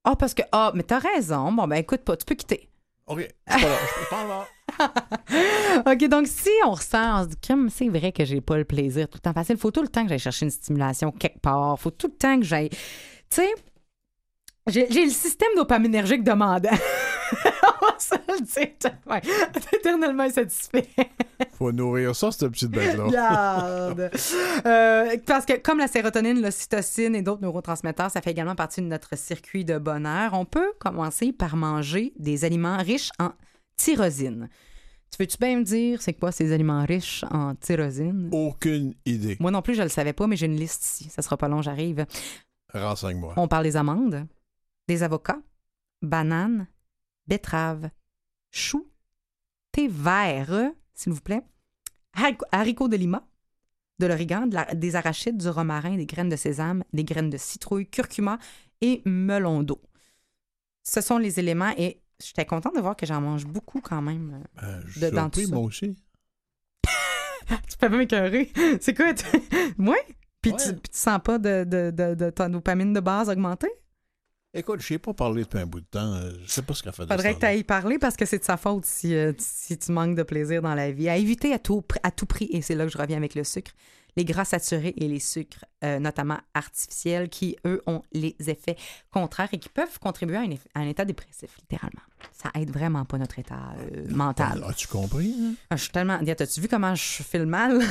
Ah, parce que. Ah, mais t'as raison. Bon, ben écoute pas, tu peux quitter. OK. Je pas là. Je suis pas là. OK, donc si on ressent, on se dit, Crime, c'est vrai que j'ai pas le plaisir tout le temps facile. Faut tout le temps que j'aille chercher une stimulation quelque part. Faut tout le temps que j'aille. Tu sais, j'ai le système dopaminergique demandant. se le dire. Ouais. Éternellement insatisfait. Faut nourrir ça, cette petite bête-là. Regarde. Euh, parce que comme la sérotonine, l'ocytocine et d'autres neurotransmetteurs, ça fait également partie de notre circuit de bonheur, on peut commencer par manger des aliments riches en tyrosine. Tu veux-tu bien me dire c'est quoi ces aliments riches en tyrosine? Aucune idée. Moi non plus, je le savais pas, mais j'ai une liste ici. Ça sera pas long, j'arrive. Renseigne-moi. On parle des amandes, des avocats, bananes, betteraves, choux, thé vert, s'il vous plaît, haric- haricots de lima, de l'origan, de la- des arachides, du romarin, des graines de sésame, des graines de citrouille, curcuma et melon d'eau. Ce sont les éléments et j'étais contente de voir que j'en mange beaucoup quand même. Ben, je de- suis dans tout ça. moi aussi. Tu peux pas m'écœurer. C'est quoi? Moi? Puis Ouais. tu, puis tu sens pas de, de, de, de ta dopamine de base augmenter? Écoute, je n'ai pas parlé depuis un bout de temps. euh, Je sais pas ce qu'elle fait de Faudrait que tu ailles parler parce que c'est de sa faute si, euh, si tu manques de plaisir dans la vie. À éviter à tout, à tout prix, et c'est là que je reviens avec le sucre, les gras saturés et les sucres, euh, notamment artificiels, qui, eux, ont les effets contraires et qui peuvent contribuer à un, eff- à un état dépressif, littéralement. Ça aide vraiment pas notre état euh, mental. As-tu compris? hein? Ah, je suis tellement. Dis, T'as-tu vu comment je file mal?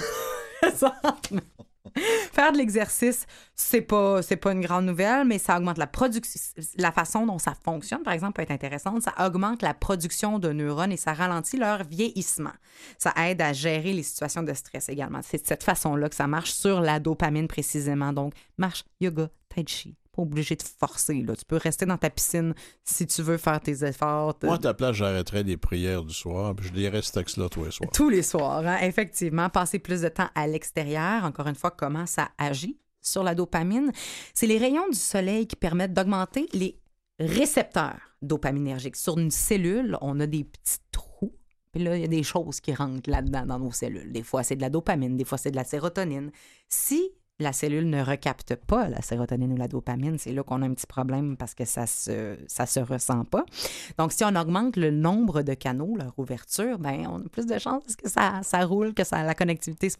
Faire de l'exercice, c'est pas, c'est pas une grande nouvelle, mais ça augmente la production. La façon dont ça fonctionne, par exemple, peut être intéressante. Ça augmente la production de neurones et ça ralentit leur vieillissement. Ça aide à gérer les situations de stress également. C'est de cette façon-là que ça marche sur la dopamine précisément. Donc, marche, yoga, tai chi. Pas obligé de forcer. Là. Tu peux rester dans ta piscine si tu veux faire tes efforts. Moi, à ta place, j'arrêterais les prières du soir, puis je lirais ce texte-là tous les soirs. Tous les soirs, hein, effectivement. Passer plus de temps à l'extérieur, encore une fois, comment ça agit sur la dopamine. C'est les rayons du soleil qui permettent d'augmenter les récepteurs dopaminergiques. Sur une cellule, on a des petits trous. Puis là, il y a des choses qui rentrent là-dedans dans nos cellules. Des fois, c'est de la dopamine, des fois, c'est de la sérotonine. Si la cellule ne recapte pas la sérotonine ou la dopamine, c'est là qu'on a un petit problème parce que ça se, ça se ressent pas. Donc, si on augmente le nombre de canaux, leur ouverture, ben, on a plus de chances que ça, ça roule, que ça, la connectivité se,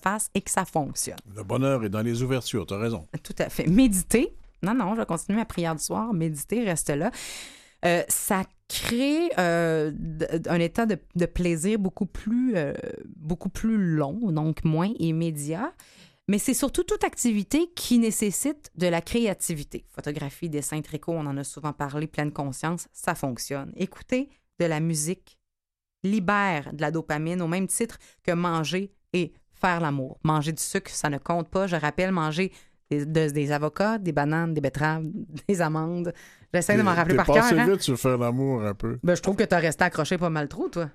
fasse et que ça fonctionne. Le bonheur est dans les ouvertures, t'as raison. Tout à fait. Méditer. Non, non, je vais continuer ma prière du soir. Méditer, reste là. Euh, ça crée euh, un état de, de plaisir beaucoup plus, euh, beaucoup plus long, donc moins immédiat. Mais c'est surtout toute activité qui nécessite de la créativité. Photographie, dessin, tricot, on en a souvent parlé, pleine conscience, ça fonctionne. Écouter de la musique libère de la dopamine au même titre que manger et faire l'amour. Manger du sucre, ça ne compte pas. Je rappelle, manger des, de- des avocats, des bananes, des betteraves, des amandes. J'essaie de m'en T'es- rappeler t'es par cœur. passé hein? sur faire l'amour un peu. Ben, je trouve que tu as resté accroché pas mal trop, toi.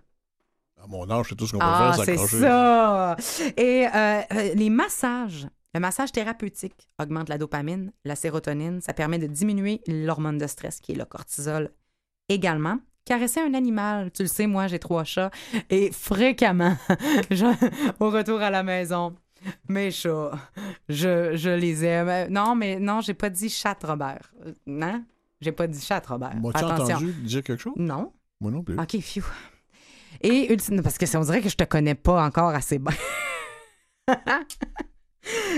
Mon âge, c'est tout ce qu'on peut Ah, faire, c'est s'accrocher. ça! Et euh, euh, les massages, le massage thérapeutique augmente la dopamine, la sérotonine. Ça permet de diminuer l'hormone de stress qui est le cortisol également. Caresser un animal, tu le sais, moi, j'ai trois chats et fréquemment, je- au retour à la maison, mes chats, je, je les aime. Euh, Non, mais non, j'ai pas dit chat, Robert. Non? J'ai pas dit chat, Robert. M'as-tu Attention. entendu dire quelque chose? Non. Moi non plus. OK, phew. Et ulti- parce que ça, on dirait que je te connais pas encore assez bien.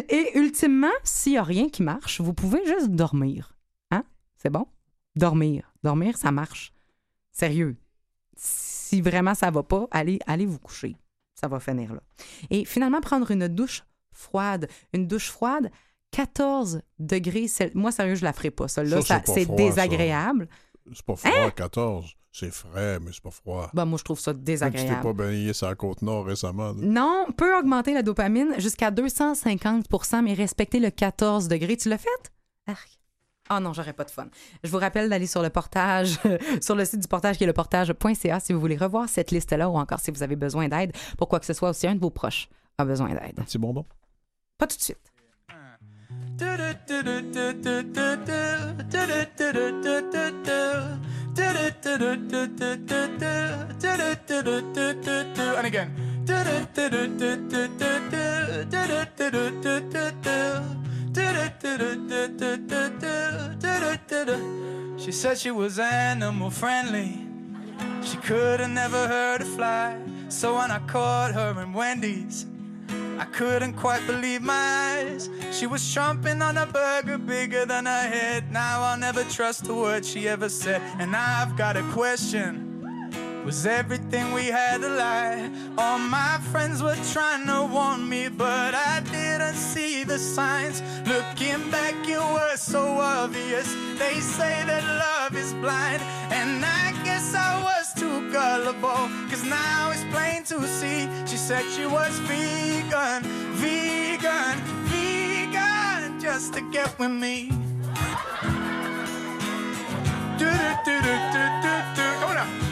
Et ultimement, s'il n'y a rien qui marche, vous pouvez juste dormir. Hein? C'est bon? Dormir. Dormir, ça marche. Sérieux. Si vraiment ça va pas, allez, allez vous coucher. Ça va finir là. Et finalement, prendre une douche froide. Une douche froide, 14 degrés. Moi, sérieux, je la ferai pas. Celle-là, Ça, ça- c'est ça. C'est pas froid, 14. C'est frais, mais c'est pas froid. Ben, moi, je trouve ça désagréable. t'es pas baigné sur la côte nord récemment. là. Non, peut augmenter la dopamine jusqu'à 250% mais respecter le 14 degrés. Tu l'as fait? Arc. Ah non, j'aurais pas de fun. Je vous rappelle d'aller sur le portage, sur le site du portage qui est le portage.ca si vous voulez revoir cette liste-là ou encore si vous avez besoin d'aide pour quoi que ce soit ou si un de vos proches a besoin d'aide. Un petit bonbon. Pas tout de suite. And again. She said she was animal friendly. She could have never heard a fly. So when I caught her in Wendy's, I couldn't quite believe my eyes. She was chomping on a burger bigger than her head. Now I'll never trust a word she ever said. And I've got a question was everything we had a lie. All my friends were trying to warn me, but I didn't see the signs. Looking back, it was so obvious. They say that love is blind, and I guess I was too gullible. Cause now it's plain to see. She said she was vegan, vegan, vegan, just to get with me. Do do do do do do. Come on.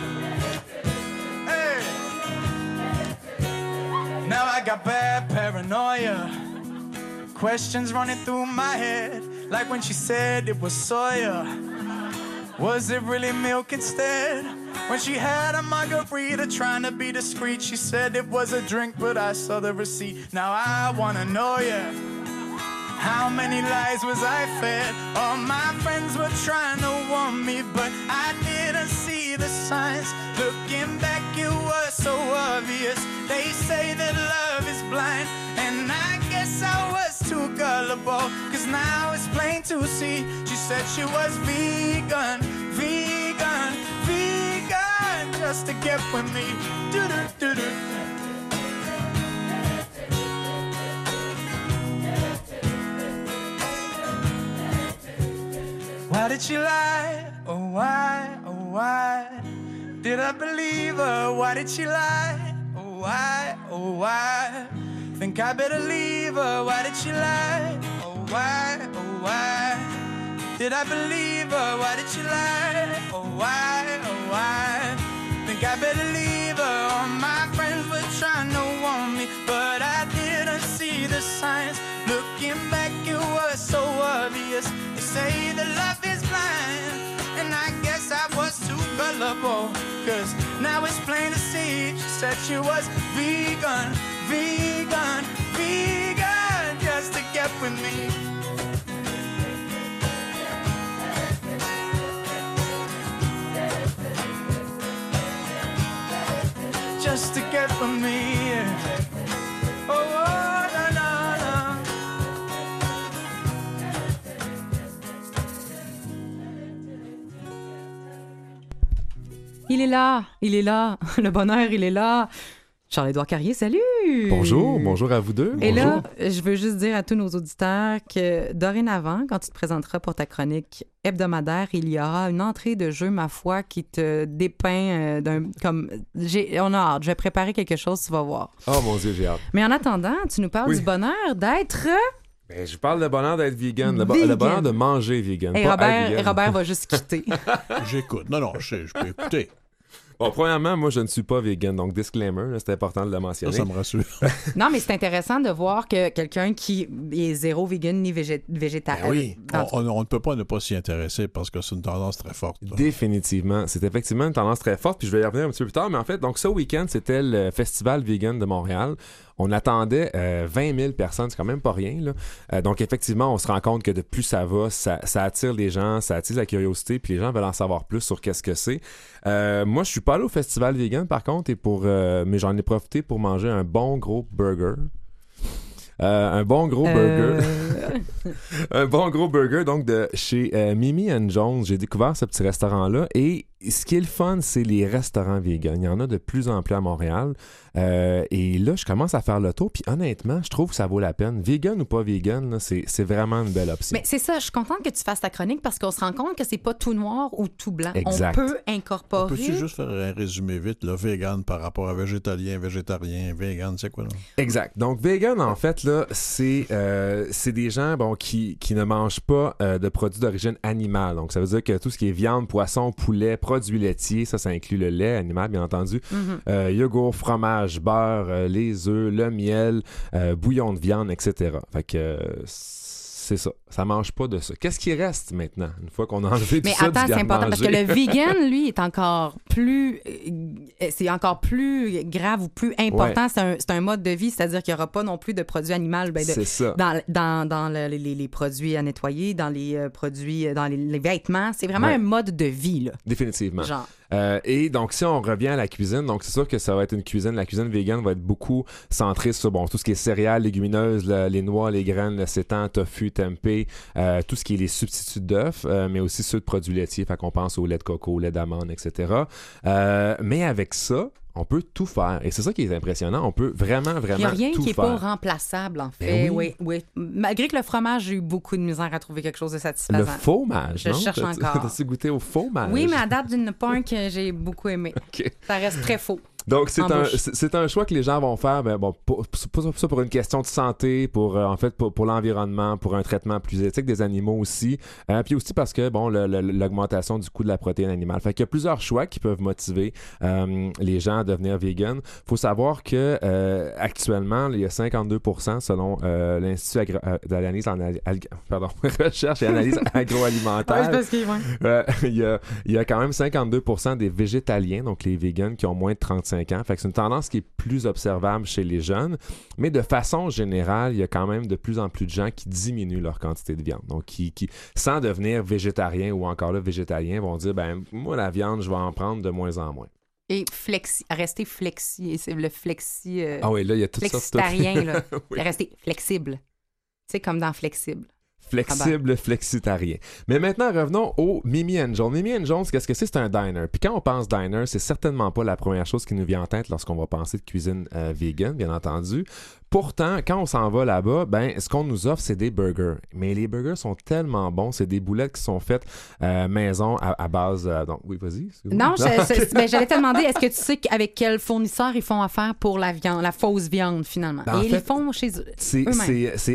Got bad paranoia. Questions running through my head, like when she said it was soya. Was it really milk instead? When she had a margarita trying to be discreet, she said it was a drink, but I saw the receipt. Now I wanna know ya. How many lies was I fed? All my friends were trying to warn me, but I didn't see the signs. Looking back, it was so obvious. They say that love is blind, and I guess I was too gullible. Cause now it's plain to see. She said she was vegan, vegan, vegan, just to get with me. Do-do-do-do. Why did she lie? Oh, why? Why? Did I believe her? Why did she lie? Oh, why? Oh, why? Think I better leave her? Why did she lie? Oh, why? Oh, why? Did I believe her? Why did she lie? Oh, why? Oh, why? Think I better leave her? All my friends were trying to warn me, but I didn't see the signs. Looking back, it was so obvious. They say that love is blind, and I was. Cause now it's plain to see. She said she was vegan, vegan, vegan, just to get with me. Just to get with me. Oh, oh. Il est là, il est là. Le bonheur, il est là. Charles-Édouard Carrier, salut! Bonjour, bonjour à vous deux. Et bonjour. là, je veux juste dire à tous nos auditeurs que dorénavant, quand tu te présenteras pour ta chronique hebdomadaire, il y aura une entrée de jeu, ma foi, qui te dépeint euh, d'un. comme. j'ai- On a hâte. Je vais préparer quelque chose, tu vas voir. Oh mon Dieu, j'ai hâte. Mais en attendant, tu nous parles Oui. du bonheur d'être. Ben, je parle de bonheur d'être vegan, le, bo- Vegan. le bonheur de manger vegan. Et pas Robert, vegan. Robert va juste quitter. J'écoute. Non, non, je sais, je peux écouter. Bon, premièrement, moi, je ne suis pas vegan, donc disclaimer, là, c'est important de le mentionner. ça me rassure. non, mais c'est intéressant de voir que quelqu'un qui est zéro vegan ni végé- végétarien. Ben oui, dans- on, on- on ne peut pas ne pas s'y intéresser parce que c'est une tendance très forte. Définitivement. C'est effectivement une tendance très forte, puis je vais y revenir un petit peu plus tard. Mais en fait, donc ce week-end, c'était le Festival Vegan de Montréal. On attendait euh, 20 000 personnes, c'est quand même pas rien. Là. Euh, donc effectivement, on se rend compte que de plus ça va, ça, ça attire les gens, ça attise la curiosité, puis les gens veulent en savoir plus sur qu'est-ce que c'est. Euh, moi, je suis pas allé au Festival Vegan par contre, et pour, euh, mais j'en ai profité pour manger un bon gros burger. Euh, un bon gros burger. Euh, un bon gros burger donc de chez euh, Mimi and Jones. J'ai découvert ce petit restaurant-là et ce qui est le fun, c'est les restaurants vegan. Il y en a de plus en plus à Montréal. Euh, et là, je commence à faire le tour. Puis honnêtement, je trouve que ça vaut la peine. Vegan ou pas vegan, c'est vraiment une belle option. Mais c'est ça, je suis contente que tu fasses ta chronique parce qu'on se rend compte que c'est pas tout noir ou tout blanc. Exact. On peut incorporer. Peux-tu juste faire un résumé vite, là, vegan par rapport à végétalien, végétarien, vegan, c'est quoi là? Exact. Donc, vegan, en fait, là, c'est euh, c'est des gens bon, qui, qui ne mangent pas euh, de produits d'origine animale. Donc, ça veut dire que tout ce qui est viande, poisson, poulet, produits laitiers, ça, ça inclut le lait animal, bien entendu, euh, yogourt, fromage, beurre, euh, les œufs, le miel, euh, bouillon de viande, etc. Fait que c'est ça. Ça mange pas de ça. Qu'est-ce qui reste maintenant, une fois qu'on a enlevé Mais tout ça attends, c'est important parce que le vegan, lui, est encore plus. euh, C'est encore plus grave ou plus important. C'est un, un mode de vie, c'est-à-dire qu'il n'y aura pas non plus de produits animaux. ben, de- C'est ça. dans, dans, dans le- les, les produits à nettoyer, dans les euh, produits, euh, dans les, les vêtements. C'est vraiment Ouais. un mode de vie, là. Définitivement. Genre. Euh, et donc, si on revient à la cuisine, donc c'est sûr que ça va être une cuisine. La cuisine vegan va être beaucoup centrée sur bon, tout ce qui est céréales, légumineuses, le- les noix, les graines, le sétan, tofu, tempeh, euh, tout ce qui est les substituts d'œufs, euh, mais aussi ceux de produits laitiers. Fait qu'on pense au lait de coco, au lait d'amande, etc. Mais avec ça, on peut tout faire. Et c'est ça qui est impressionnant. On peut vraiment, Il vraiment n'y a rien tout qui n'est faire. pas remplaçable, en Ben fait. oui. oui. oui, Malgré que le fromage, j'ai eu beaucoup de misère à trouver quelque chose de Le satisfaisant. fromage, Je non? cherche encore. T'as-tu goûté au fromage? Oui, mais à date, il n'y en a pas un que j'ai beaucoup aimé. OK. Ça reste très faux. Donc, c'est un, c'est un choix que les gens vont faire, ben, bon, pour, pour, pour ça, pour une question de santé, pour, euh, en fait, pour, pour l'environnement, pour un traitement plus éthique des animaux aussi, euh, puis aussi parce que, bon, l'augmentation du coût de la protéine animale. Fait qu'il y a plusieurs choix qui peuvent motiver euh, les gens à devenir vegan. Faut savoir que, actuellement, il y a 52 selon l'Institut d'analyse en pardon, recherche et analyse agroalimentaire. Euh, il, y a, il y a quand même 52 des végétaliens, donc les vegans, qui ont moins de 35 ans. Fait que c'est une tendance qui est plus observable chez les jeunes. Mais de façon générale, il y a quand même de plus en plus de gens qui diminuent leur quantité de viande. Donc, qui, qui sans devenir végétarien ou encore là végétalien, vont dire, ben moi, la viande, je vais en prendre de moins en moins. Et flexi, rester flexi, c'est le flexi, euh, Ah oui, là, il y a flexitarien, là. Oui. Rester flexible. Tu sais, comme dans flexible. Flexible, flexitarien. Mais maintenant, revenons au Mimi and Jones. Mimi and Jones, qu'est-ce que c'est? C'est un diner. Puis quand on pense diner, c'est certainement pas la première chose qui nous vient en tête lorsqu'on va penser de cuisine euh, vegan, bien entendu. Pourtant, quand on s'en va là-bas, ben, ce qu'on nous offre, c'est des burgers. Mais les burgers sont tellement bons. C'est des boulettes qui sont faites euh, maison à, à base... euh, donc, oui, vas-y. Non, j'allais te demander, est-ce que tu sais avec quel fournisseur ils font affaire pour la viande, la fausse viande, finalement? Ben, en Et ils fait, font chez eux. C'est,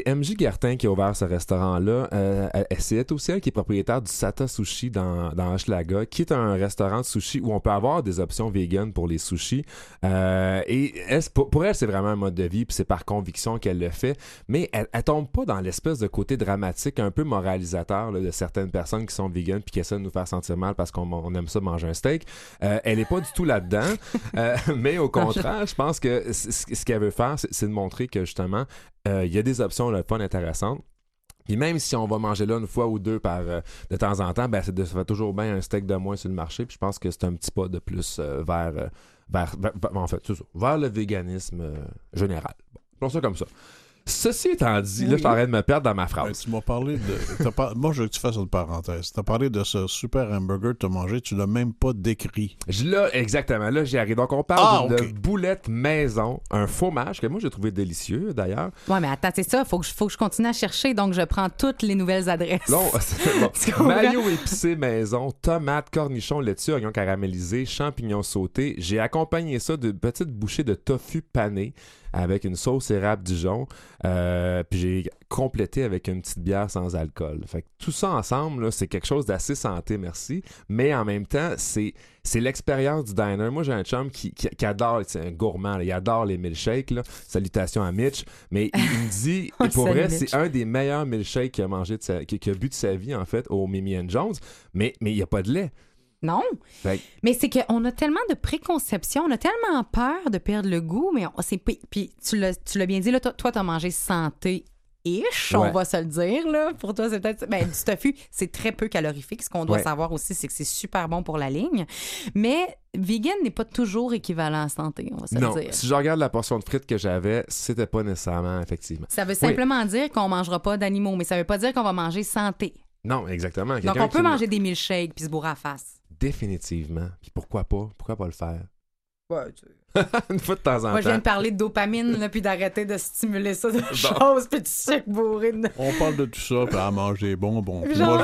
MJ Gertin qui a ouvert ce restaurant-là. Euh, c'est aussi elle qui est propriétaire du Sata Sushi dans, dans Hochelaga, qui est un restaurant de sushi où on peut avoir des options vegan pour les sushis. Euh, et elle, pour elle, c'est vraiment un mode de vie, puis c'est par conviction qu'elle le fait. Mais elle, elle tombe pas dans l'espèce de côté dramatique, un peu moralisateur là, de certaines personnes qui sont vegan puis qui essaient de nous faire sentir mal parce qu'on on aime ça manger un steak. Euh, elle est pas du tout là-dedans. Euh, mais au contraire, je pense que ce qu'elle veut faire, c'est de montrer que justement, euh, il y a des options le fun intéressantes. Puis même si on va manger là une fois ou deux par euh, de temps en temps, ben de- ça fait toujours bien un steak de moins sur le marché. Puis je pense que c'est un petit pas de plus euh, vers, vers, en fait, ça, vers le véganisme général. Bon, prenons ça comme ça. Ceci étant dit, là, je suis en train de me perdre dans ma Ben, phrase. tu m'as parlé de. par- Moi, je veux que tu fasses une parenthèse. Tu as parlé de ce super hamburger que tu as mangé, tu l'as même pas décrit. Je- Là, exactement, là, j'y arrive. Donc, on parle Ah, ok. boulette maison, un fromage que moi, j'ai trouvé délicieux, d'ailleurs. Ouais, mais attends, c'est ça, faut que, je- faut que je continue à chercher, donc je prends toutes les nouvelles adresses. Non, c'est bon. Maillot épicé maison, tomates, cornichons, laitue, oignons caramélisés, champignons sautés. J'ai accompagné ça de petites bouchées de tofu pané avec une sauce érable Dijon. Euh, puis j'ai complété avec une petite bière sans alcool. Fait que tout ça ensemble, c'est quelque chose d'assez santé, merci. Mais en même temps, c'est c'est l'expérience du diner. Moi, j'ai un chum qui, qui, qui adore, c'est un gourmand, là, il adore les milkshakes. Là. Salutations à Mitch. Mais il, me dit, et pour vrai, c'est un des meilleurs milkshakes qu'il a mangé qu'il a bu de sa vie, en fait, au Mimi and Jones. Mais mais il n'y a pas de lait. Non. Mais c'est qu'on a tellement de préconceptions, on a tellement peur de perdre le goût, mais on, c'est, puis- tu l'as, tu l'as bien dit, là, toi, toi, t'as mangé santé-ish, Ouais. on va se le dire, là. Pour toi, c'est peut-être... Ben, du tofu, c'est très peu calorifique. Ce qu'on doit Ouais. savoir aussi, c'est que c'est super bon pour la ligne. Mais vegan n'est pas toujours équivalent à santé, on va se non, le dire. si je regarde la portion de frites que j'avais, c'était pas nécessairement, effectivement. Ça veut simplement dire qu'on mangera pas d'animaux, mais ça veut pas dire qu'on va manger santé. Non, exactement. Donc, on peut qui- manger des milkshakes puis se bourrer à face. Définitivement. Puis pourquoi pas? Pourquoi pas le faire? Ouais, Une fois de temps en Moi, je viens temps. de parler de dopamine, là, puis d'arrêter de stimuler ça de choses, puis de sucre bourré de... On parle de tout ça, puis à manger des bonbons. Puis Genre,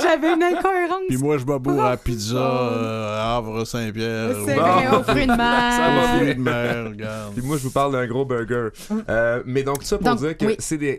j'avais une incohérence. puis moi, je me bourre à pizza, euh, Havre, Saint-Pierre. C'est ou- vrai, aux fruits de Ça va mer. Fruits de mer, regarde. Puis moi, je vous parle d'un gros burger. Euh, mais donc, ça pour Donc, dire que oui. c'est des.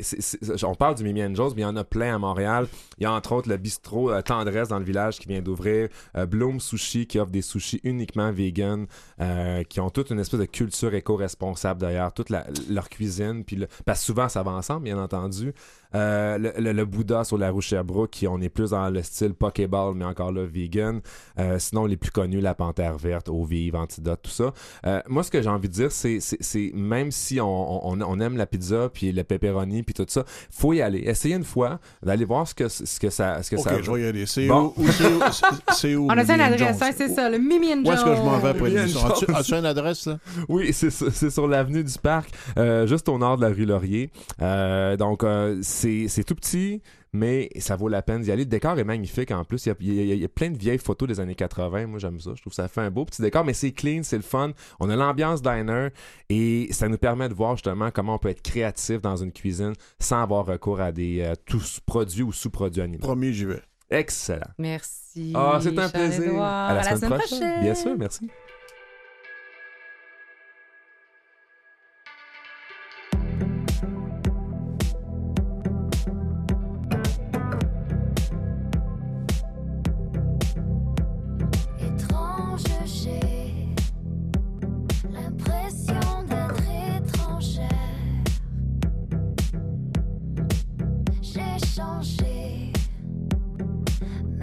on parle du Mimi and Jones, mais il y en a plein à Montréal. Il y a entre autres le bistrot euh, Tendresse dans le village qui vient d'ouvrir. euh, Bloom Sushi qui offre des sushis uniquement vegan, euh, qui ont toute une espèce de culture éco-responsable d'ailleurs, toute leur cuisine. Puis parce que souvent, ça va ensemble, bien entendu. Euh, le, le- le Bouddha sur la rue Sherbrooke, qui on est plus dans le style Pokéball, mais encore là, vegan. Euh, sinon, les plus connus, la Panthère Verte, Eau Vive, Antidote, tout ça. Euh, moi, ce que j'ai envie de dire, c'est, c'est, c'est même si on, on, on aime la pizza, puis le pepperoni, puis tout ça, faut y aller. Essayez une fois, d'aller voir ce que, ce que ça... Ce que Ok, ça je vais y aller. C'est Bon. où, où- c'est où, c'est- c'est où On a une adresse, Jones? hein, c'est ça, le Mimi and Où est-ce que je m'en vais après l'émission? As-tu Jones. as-tu une adresse, là? Oui, c'est, sur- c'est sur l'avenue du Parc, euh, juste au nord de la rue Laurier. Euh, donc, euh, c'est, tout petit, mais ça vaut la peine d'y aller. Le décor est magnifique en plus. Il y a, il y a- il y a plein de vieilles photos des années 80. Moi, j'aime ça. Je trouve que ça fait un beau petit décor, mais c'est clean, c'est le fun. On a l'ambiance diner et ça nous permet de voir justement comment on peut être créatif dans une cuisine sans avoir recours à des euh, tous produits ou sous-produits animaux. Promis, j'y vais. Excellent. Merci. Ah, c'est un plaisir. À la, semaine, prochaine. Bien sûr, merci.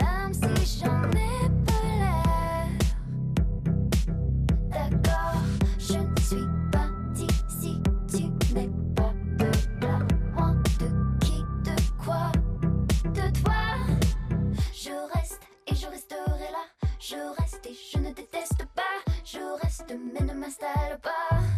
même si j'en ai pas l'air. D'accord, je ne suis pas d'ici, tu n'es pas de là. Moi, de qui, de quoi, de toi? Je reste et je resterai là. Je reste et je ne déteste pas. Je reste mais ne m'installe pas.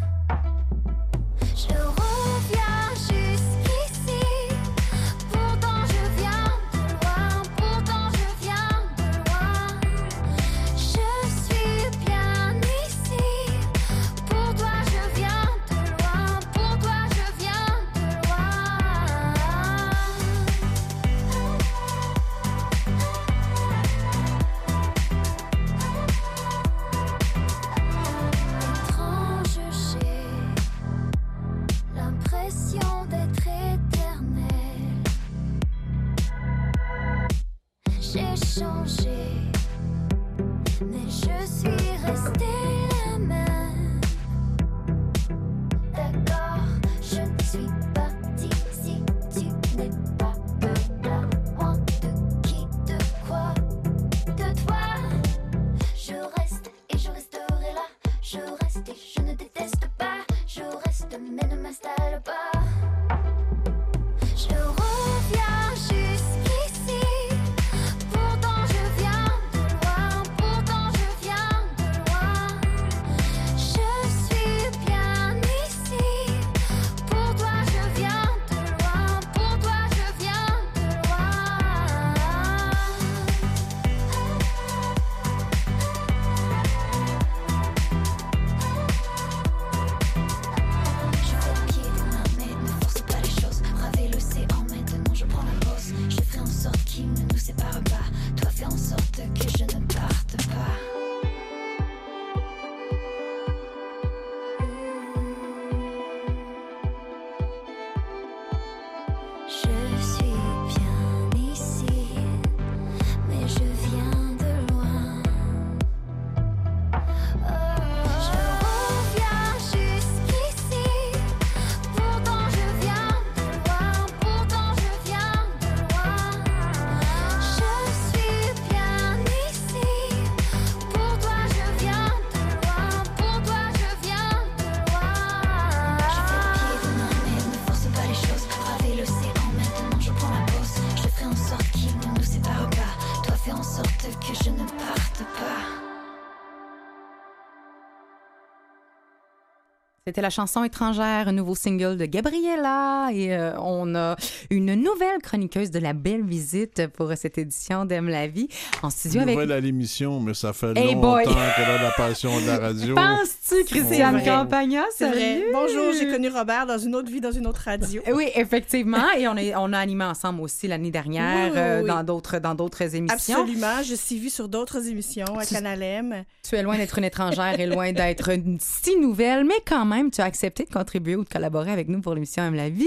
C'était la chanson étrangère, un nouveau single de Gabriella. Et euh, on a une nouvelle chroniqueuse de la belle visite pour cette édition d'Aime la vie en studio avec. Nouvelle à l'émission, mais ça fait Hey longtemps qu'elle a la passion de la radio. Penses-tu, Christiane. Campagna? C'est vrai. Salut! Bonjour, j'ai connu Robert dans une autre vie, dans une autre radio. Oui, effectivement. Et on, est, on a animé ensemble aussi l'année dernière Oui, oui, euh, oui. dans d'autres dans d'autres émissions. Absolument. Je suis vue sur d'autres émissions à Tu- Canal M. Tu es loin d'être une étrangère et loin d'être une si nouvelle, mais quand même, tu as accepté de contribuer ou de collaborer avec nous pour l'émission Aime la vie.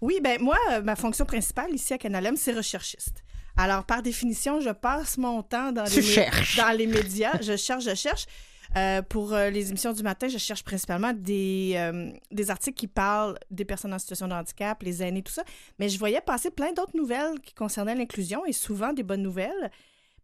Oui, ben moi, euh, ma fonction principale ici à Canal M, c'est recherchiste. Alors, par définition, je passe mon temps dans, les, dans les médias. Je cherche, je cherche. Euh, pour euh, les émissions du matin, je cherche principalement des, euh, des articles qui parlent des personnes en situation de handicap, les aînés, tout ça. Mais je voyais passer plein d'autres nouvelles qui concernaient l'inclusion et souvent des bonnes nouvelles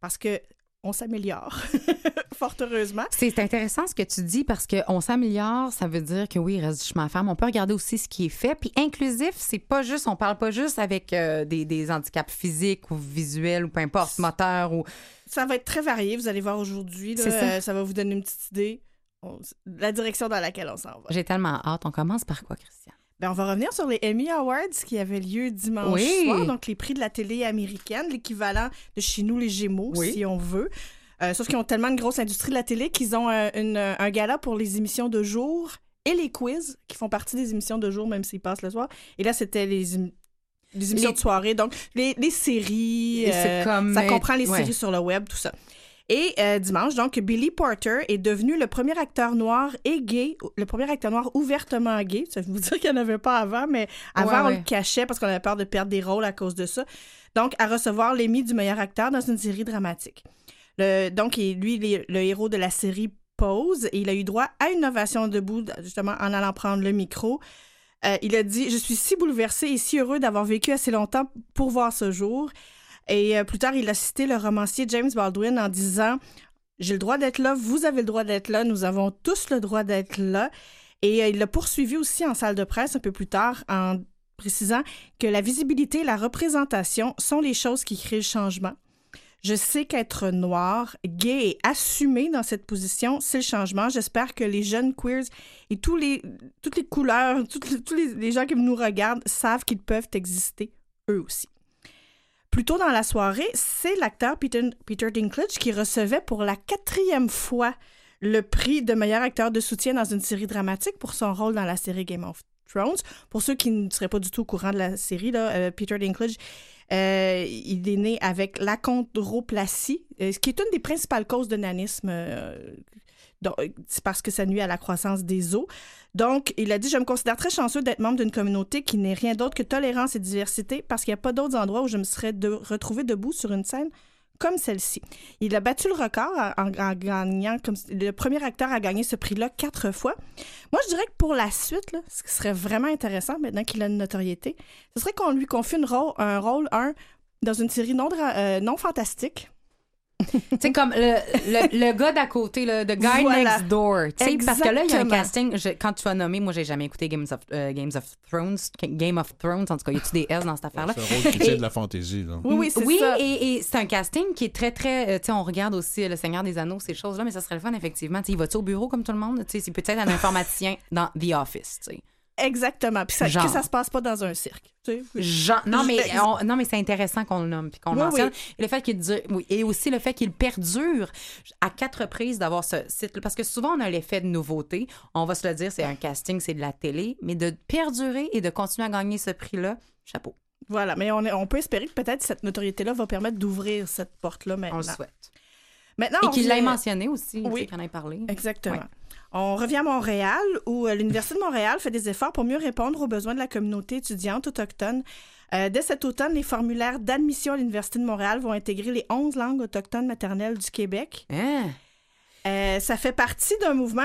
parce que on s'améliore, fort heureusement. C'est intéressant ce que tu dis parce qu'on s'améliore, ça veut dire que oui, il reste du chemin à faire, mais on peut regarder aussi ce qui est fait. Puis inclusif, c'est pas juste, on parle pas juste avec euh, des, des handicaps physiques ou visuels ou peu importe, moteurs ou. Ça va être très varié, vous allez voir aujourd'hui. ça. euh, ça va vous donner une petite idée. On- la direction dans laquelle on s'en va. J'ai tellement hâte. On commence par quoi, Christian? Ben, on va revenir sur les Emmy Awards qui avaient lieu dimanche Oui. soir, donc les prix de la télé américaine, l'équivalent de chez nous les Gémeaux, Oui. si on veut. Euh, sauf qu'ils ont tellement une grosse industrie de la télé qu'ils ont euh, une- un gala pour les émissions de jour et les quiz qui font partie des émissions de jour, même s'ils passent le soir. Et là, c'était les, ém- les émissions Les- de soirée, donc les, les séries, euh, ça comprend les ouais. séries sur le web, tout ça. Et euh, dimanche, donc, Billy Porter est devenu le premier acteur noir et gay, le premier acteur noir ouvertement gay. Ça veut dire qu'il n'y en avait pas avant, mais avant, Ouais, on le cachait parce qu'on avait peur de perdre des rôles à cause de ça. Donc, à recevoir l'Emmy du meilleur acteur dans une série dramatique. Le- donc, lui, le héros de la série Pose et il a eu droit à une ovation debout, justement, en allant prendre le micro. Euh, il a dit Je suis si bouleversé et si heureux d'avoir vécu assez longtemps pour voir ce jour. Et euh, plus tard, il a cité le romancier James Baldwin en disant J'ai le droit d'être là, vous avez le droit d'être là, nous avons tous le droit d'être là. Et euh, il l'a poursuivi aussi en salle de presse un peu plus tard en précisant que la visibilité et la représentation sont les choses qui créent le changement. Je sais qu'être noir, gay et assumé dans cette position, c'est le changement. J'espère que les jeunes queers et toutes les couleurs, tous les gens qui nous regardent savent qu'ils peuvent exister eux aussi. Plus tôt dans la soirée, c'est l'acteur Peter, Dinklage qui recevait pour la quatrième fois le prix de meilleur acteur de soutien dans une série dramatique pour son rôle dans la série Game of Thrones. Pour ceux qui ne seraient pas du tout au courant de la série, là, euh, Peter Dinklage, euh, il est né avec l'achondroplasie, euh, ce qui est une des principales causes de nanisme. Euh, c'est parce que ça nuit à la croissance des os. Donc, il a dit Je me considère très chanceux d'être membre d'une communauté qui n'est rien d'autre que tolérance et diversité parce qu'il n'y a pas d'autres endroits où je me serais de, debout sur une scène comme celle-ci. Il a battu le record en, gagnant, comme le premier acteur à gagner ce prix-là quatre fois. Moi, je dirais que pour la suite, ce qui serait vraiment intéressant maintenant qu'il a une notoriété, ce serait qu'on lui confie un rôle, dans une série non, euh, non fantastique. Tu sais, comme le, le, le gars d'à côté, le The Guy Voilà. Next Door. Tu sais, parce que là, il y a un casting. je- quand tu vas nommer, moi, j'ai jamais écouté Games of, euh, Games of Thrones. Game of Thrones, en tout cas, y a-tu des S dans cette affaire-là? C'est un rôle qui tient de la fantaisie. Là. Oui, oui, c'est oui, ça. et, et c'est un casting qui est très, très. euh, tu sais, on regarde aussi euh, Le Seigneur des Anneaux, ces choses-là, mais ça serait le fun, effectivement. Tu sais, il va-tu au bureau comme tout le monde? Tu sais, c'est peut-être un informaticien dans The Office, tu sais. Exactement. Puis ça, que ça se passe pas dans un cirque. tu sais. Genre, non, mais, on- non, mais c'est intéressant qu'on le nomme puis qu'on le Oui, mentionne. oui. Et le fait qu'il dure, oui, et aussi le fait qu'il perdure à quatre reprises d'avoir ce site. Parce que souvent, on a l'effet de nouveauté. On va se le dire, c'est un casting, c'est de la télé. Mais de perdurer et de continuer à gagner ce prix-là, chapeau. Voilà, mais on, est- on peut espérer que peut-être cette notoriété-là va permettre d'ouvrir cette porte-là maintenant. On le souhaite. Maintenant, et qu'il l'ait mentionné aussi, Oui. qu'on en ait parlé. Exactement. Ouais. On revient à Montréal, où euh, l'Université de Montréal fait des efforts pour mieux répondre aux besoins de la communauté étudiante autochtone. Euh, dès cet automne, les formulaires d'admission à l'Université de Montréal vont intégrer les 11 langues autochtones maternelles du Québec. Hein? Euh, ça fait partie d'un mouvement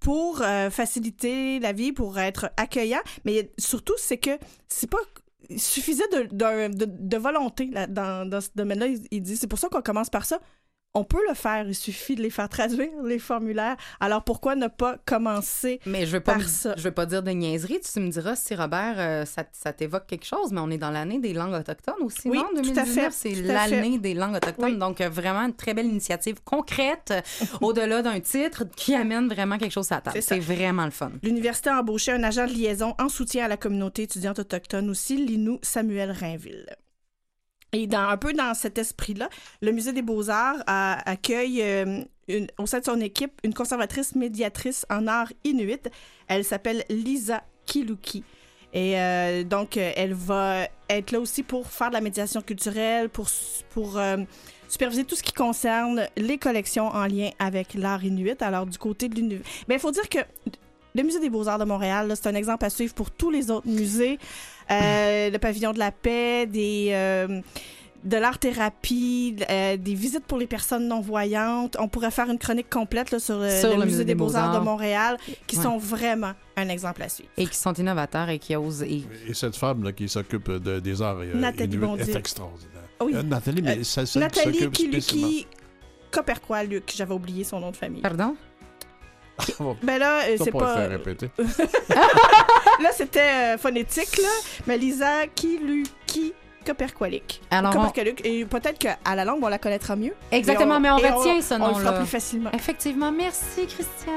pour euh, faciliter la vie, pour être accueillant, mais surtout, c'est que c'est pas. Il suffisait de, d'un- de, de volonté là, dans, dans ce domaine-là. Il, il dit c'est pour ça qu'on commence par ça. On peut le faire, il suffit de les faire traduire, les formulaires. Alors pourquoi ne pas commencer Mais je veux pas, par ça? je veux pas dire de niaiserie. Tu me diras si Robert, euh, ça, ça t'évoque quelque chose, mais on est dans l'année des langues autochtones aussi, Oui, non? tout à 2019, fait, c'est l'année des langues autochtones. Oui. Donc, euh, vraiment une très belle initiative concrète, euh, au-delà d'un titre, qui amène vraiment quelque chose à la table. C'est vraiment le fun. L'université a embauché un agent de liaison en soutien à la communauté étudiante autochtone aussi, Linou Samuel Rainville. Et un peu dans cet esprit-là, le Musée des Beaux-Arts accueille euh, au sein de son équipe une conservatrice médiatrice en art inuit. Elle s'appelle Lisa Kiluki. Et euh, donc, elle va être là aussi pour faire de la médiation culturelle, pour, euh, superviser tout ce qui concerne les collections en lien avec l'art inuit. Alors, du côté de l'université... Mais il faut dire que le Musée des Beaux-Arts de Montréal, c'est un exemple à suivre pour tous les autres musées. Euh, le pavillon de la paix, des, euh, de l'art-thérapie, euh, des visites pour les personnes non-voyantes. On pourrait faire une chronique complète là, sur, euh, Sur le, Musée des Beaux-Arts de. Montréal, qui Ouais. sont vraiment un exemple à suivre. Et qui sont innovateurs et qui osent. Et... Et cette femme là, qui s'occupe de- des arts euh, Nathalie est extraordinaire. Oui. Euh, Nathalie, mais Euh, ça, ça Nathalie. Kiluki Coperquois, Luc. J'avais oublié son nom de famille. Pardon? On Ben là, euh, c'est pas le pas... faire répéter. Là, c'était euh, phonétique, là. Mais Lisa Kiluki Coperqualic. Alors, on- Coperqualic. Et peut-être qu'à la langue, on la connaîtra mieux. Exactement, mais on et retient ce On le fera plus facilement. Effectivement, merci Christian.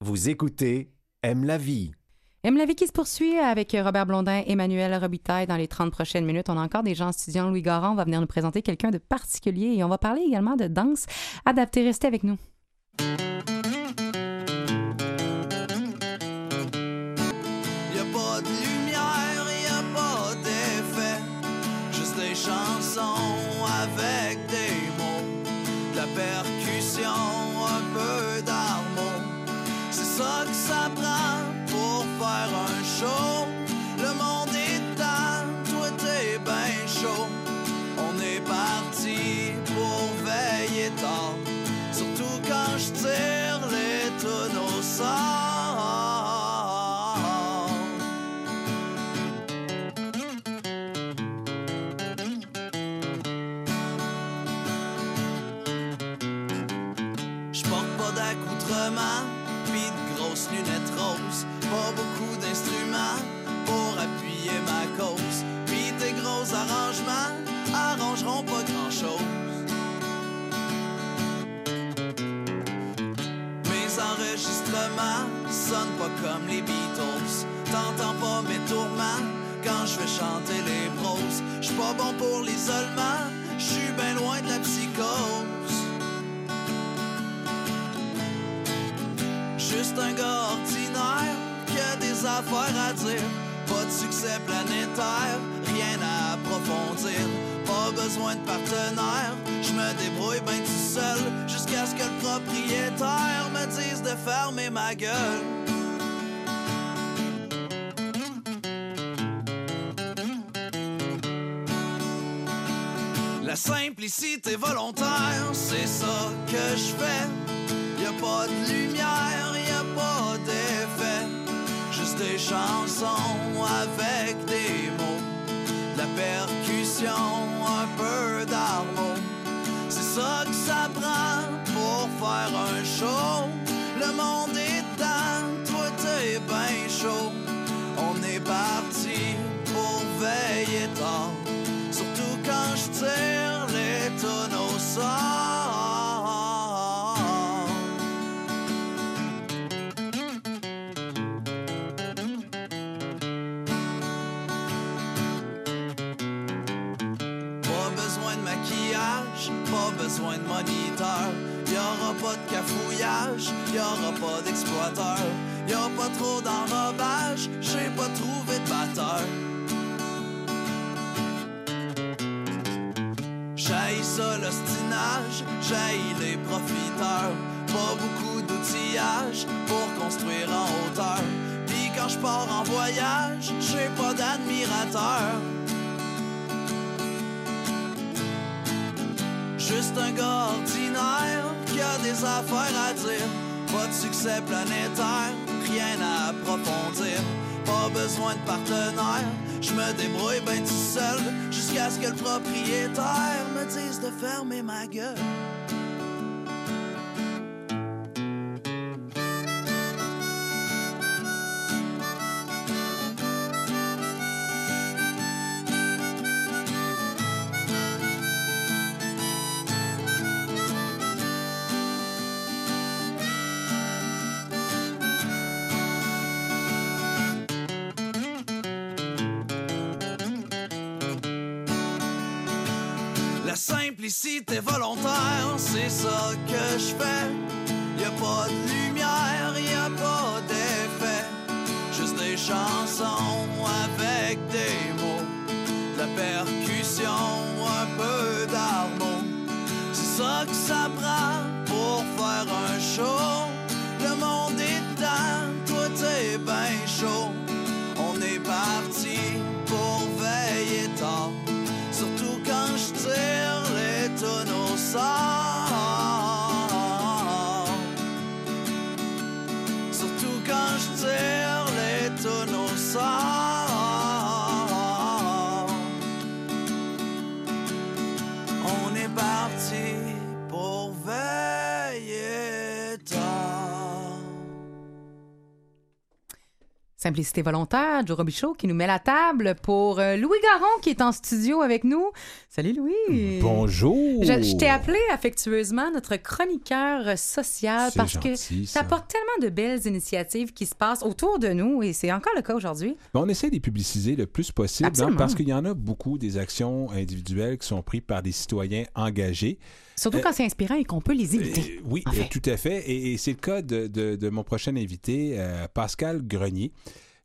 Vous écoutez Aime la vie. La vie qui se poursuit avec Robert Blondin, Emmanuel Robitaille dans les 30 prochaines minutes. On a encore des gens étudiants. Louis Garand va venir nous présenter quelqu'un de particulier et on va parler également de danse adaptée. Restez avec nous. Sonne pas comme les Beatles. T'entends pas mes tourments quand je vais chanter les proses. J'suis pas bon pour l'isolement, j'suis bien loin de la psychose. Juste un gars ordinaire qui a des affaires à dire. Pas de succès planétaire, rien à approfondir. Pas besoin de partenaire, je me débrouille bien tout seul. Jusqu'à ce que le propriétaire me dise de fermer ma gueule. Simplicité volontaire, c'est ça que je fais. Y a pas de lumière, y a pas d'effet. Juste des chansons avec des mots. La percussion, un peu d'harmonie. C'est ça que ça prend pour faire un show. Le monde est temps, toi t'es bien chaud. On est parti pour veiller tard. Surtout quand je besoin de maquillage, pas besoin de moniteur. Y aura pas de cafouillage, y aura pas d'exploiteur. Y a pas trop d'enrobage, j'ai pas trouvé de batteur. J'haïs ça l'ostinage, j'haïs les profiteurs. Pas beaucoup d'outillage pour construire en hauteur. Puis quand je pars en voyage, j'ai pas d'admirateur. Juste un gars ordinaire qui a des affaires à dire. Pas de succès planétaire, rien à approfondir. Pas besoin de partenaire, je me débrouille bien tout seul. Jusqu'à ce que le propriétaire me dise de fermer ma gueule. C'est ça que je fais. Y a pas de lumière, y a pas d'effet. Juste des chansons avec des mots. La percussion, un peu d'harmonie. C'est ça que ça prend pour faire un show. Simplicité volontaire, Joe Robichaud qui nous met la table pour euh, Louis Garon qui est en studio avec nous. Salut Louis. Bonjour. Je, je t'ai appelé affectueusement notre chroniqueur social parce que gentil, ça ça. apporte tellement de belles initiatives qui se passent autour de nous et c'est encore le cas aujourd'hui. Ben, on essaie de les publiciser le plus possible hein, parce qu'il y en a beaucoup des actions individuelles qui sont prises par des citoyens engagés. Surtout Euh, quand c'est inspirant et qu'on peut les imiter. Euh, oui, en fait. euh, tout à fait. Et, et c'est le cas de, de- de mon prochain invité, euh, Pascal Grenier,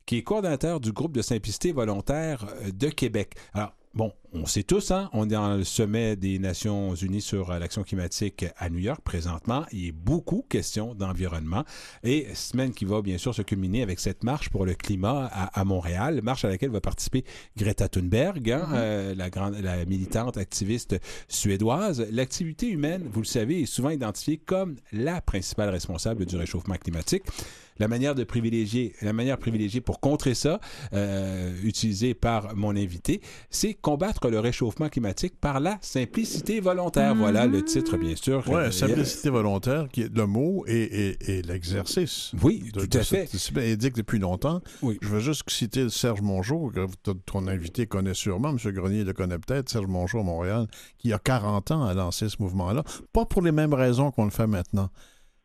qui est coordonnateur du groupe de simplicité volontaire de Québec. Alors, bon, on sait tous, hein, on est dans le sommet des Nations Unies sur euh, l'action climatique à New York présentement. Il est beaucoup question d'environnement. Et semaine qui va bien sûr se culminer avec cette marche pour le climat à, à Montréal, marche à laquelle va participer Greta Thunberg, hein, euh, la, grande, la militante activiste suédoise. L'activité humaine, vous le savez, est souvent identifiée comme la principale responsable du réchauffement climatique. La manière de privilégier, la manière privilégiée pour contrer ça, euh, utilisée par mon invité, c'est combattre le réchauffement climatique par la simplicité volontaire. Voilà le titre, bien sûr. Ouais, Euh, simplicité volontaire, qui est le mot et, et- et l'exercice. Oui, de- tout de à cette fait. édicte depuis longtemps. Oui. Je veux juste citer Serge Mongeau, que ton invité connaît sûrement, M. Grenier le connaît peut-être, Serge Mongeau à Montréal, qui il y a 40 ans a lancé ce mouvement-là. Pas pour les mêmes raisons qu'on le fait maintenant,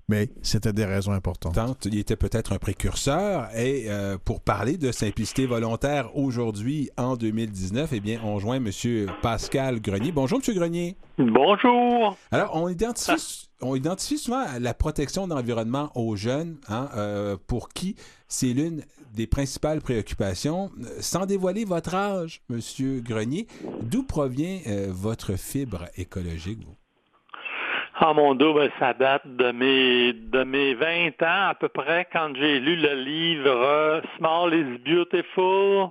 Mais c'était des raisons importantes. Tante, il était peut-être un précurseur. Et euh, pour parler de simplicité volontaire aujourd'hui, en 2019, eh bien, on joint M. Pascal Grenier. Bonjour, M. Grenier. Bonjour. Alors, on identifie, on identifie souvent la protection de l'environnement aux jeunes, hein, euh, pour qui c'est l'une des principales préoccupations. Sans dévoiler votre âge, M. Grenier, d'où provient euh, votre fibre écologique, vous? Ah mon Dieu, ben, ça date de mes de mes 20 ans à peu près quand j'ai lu le livre euh, Small is Beautiful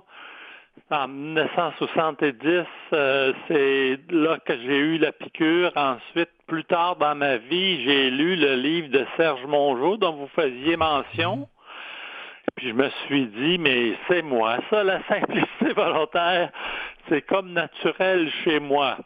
en 1970. euh, c'est là que j'ai eu la piqûre. Ensuite, plus tard dans ma vie, j'ai lu le livre de Serge Mongeau dont vous faisiez mention. Puis je me suis dit, mais c'est moi, ça, la simplicité volontaire, c'est comme naturel chez moi.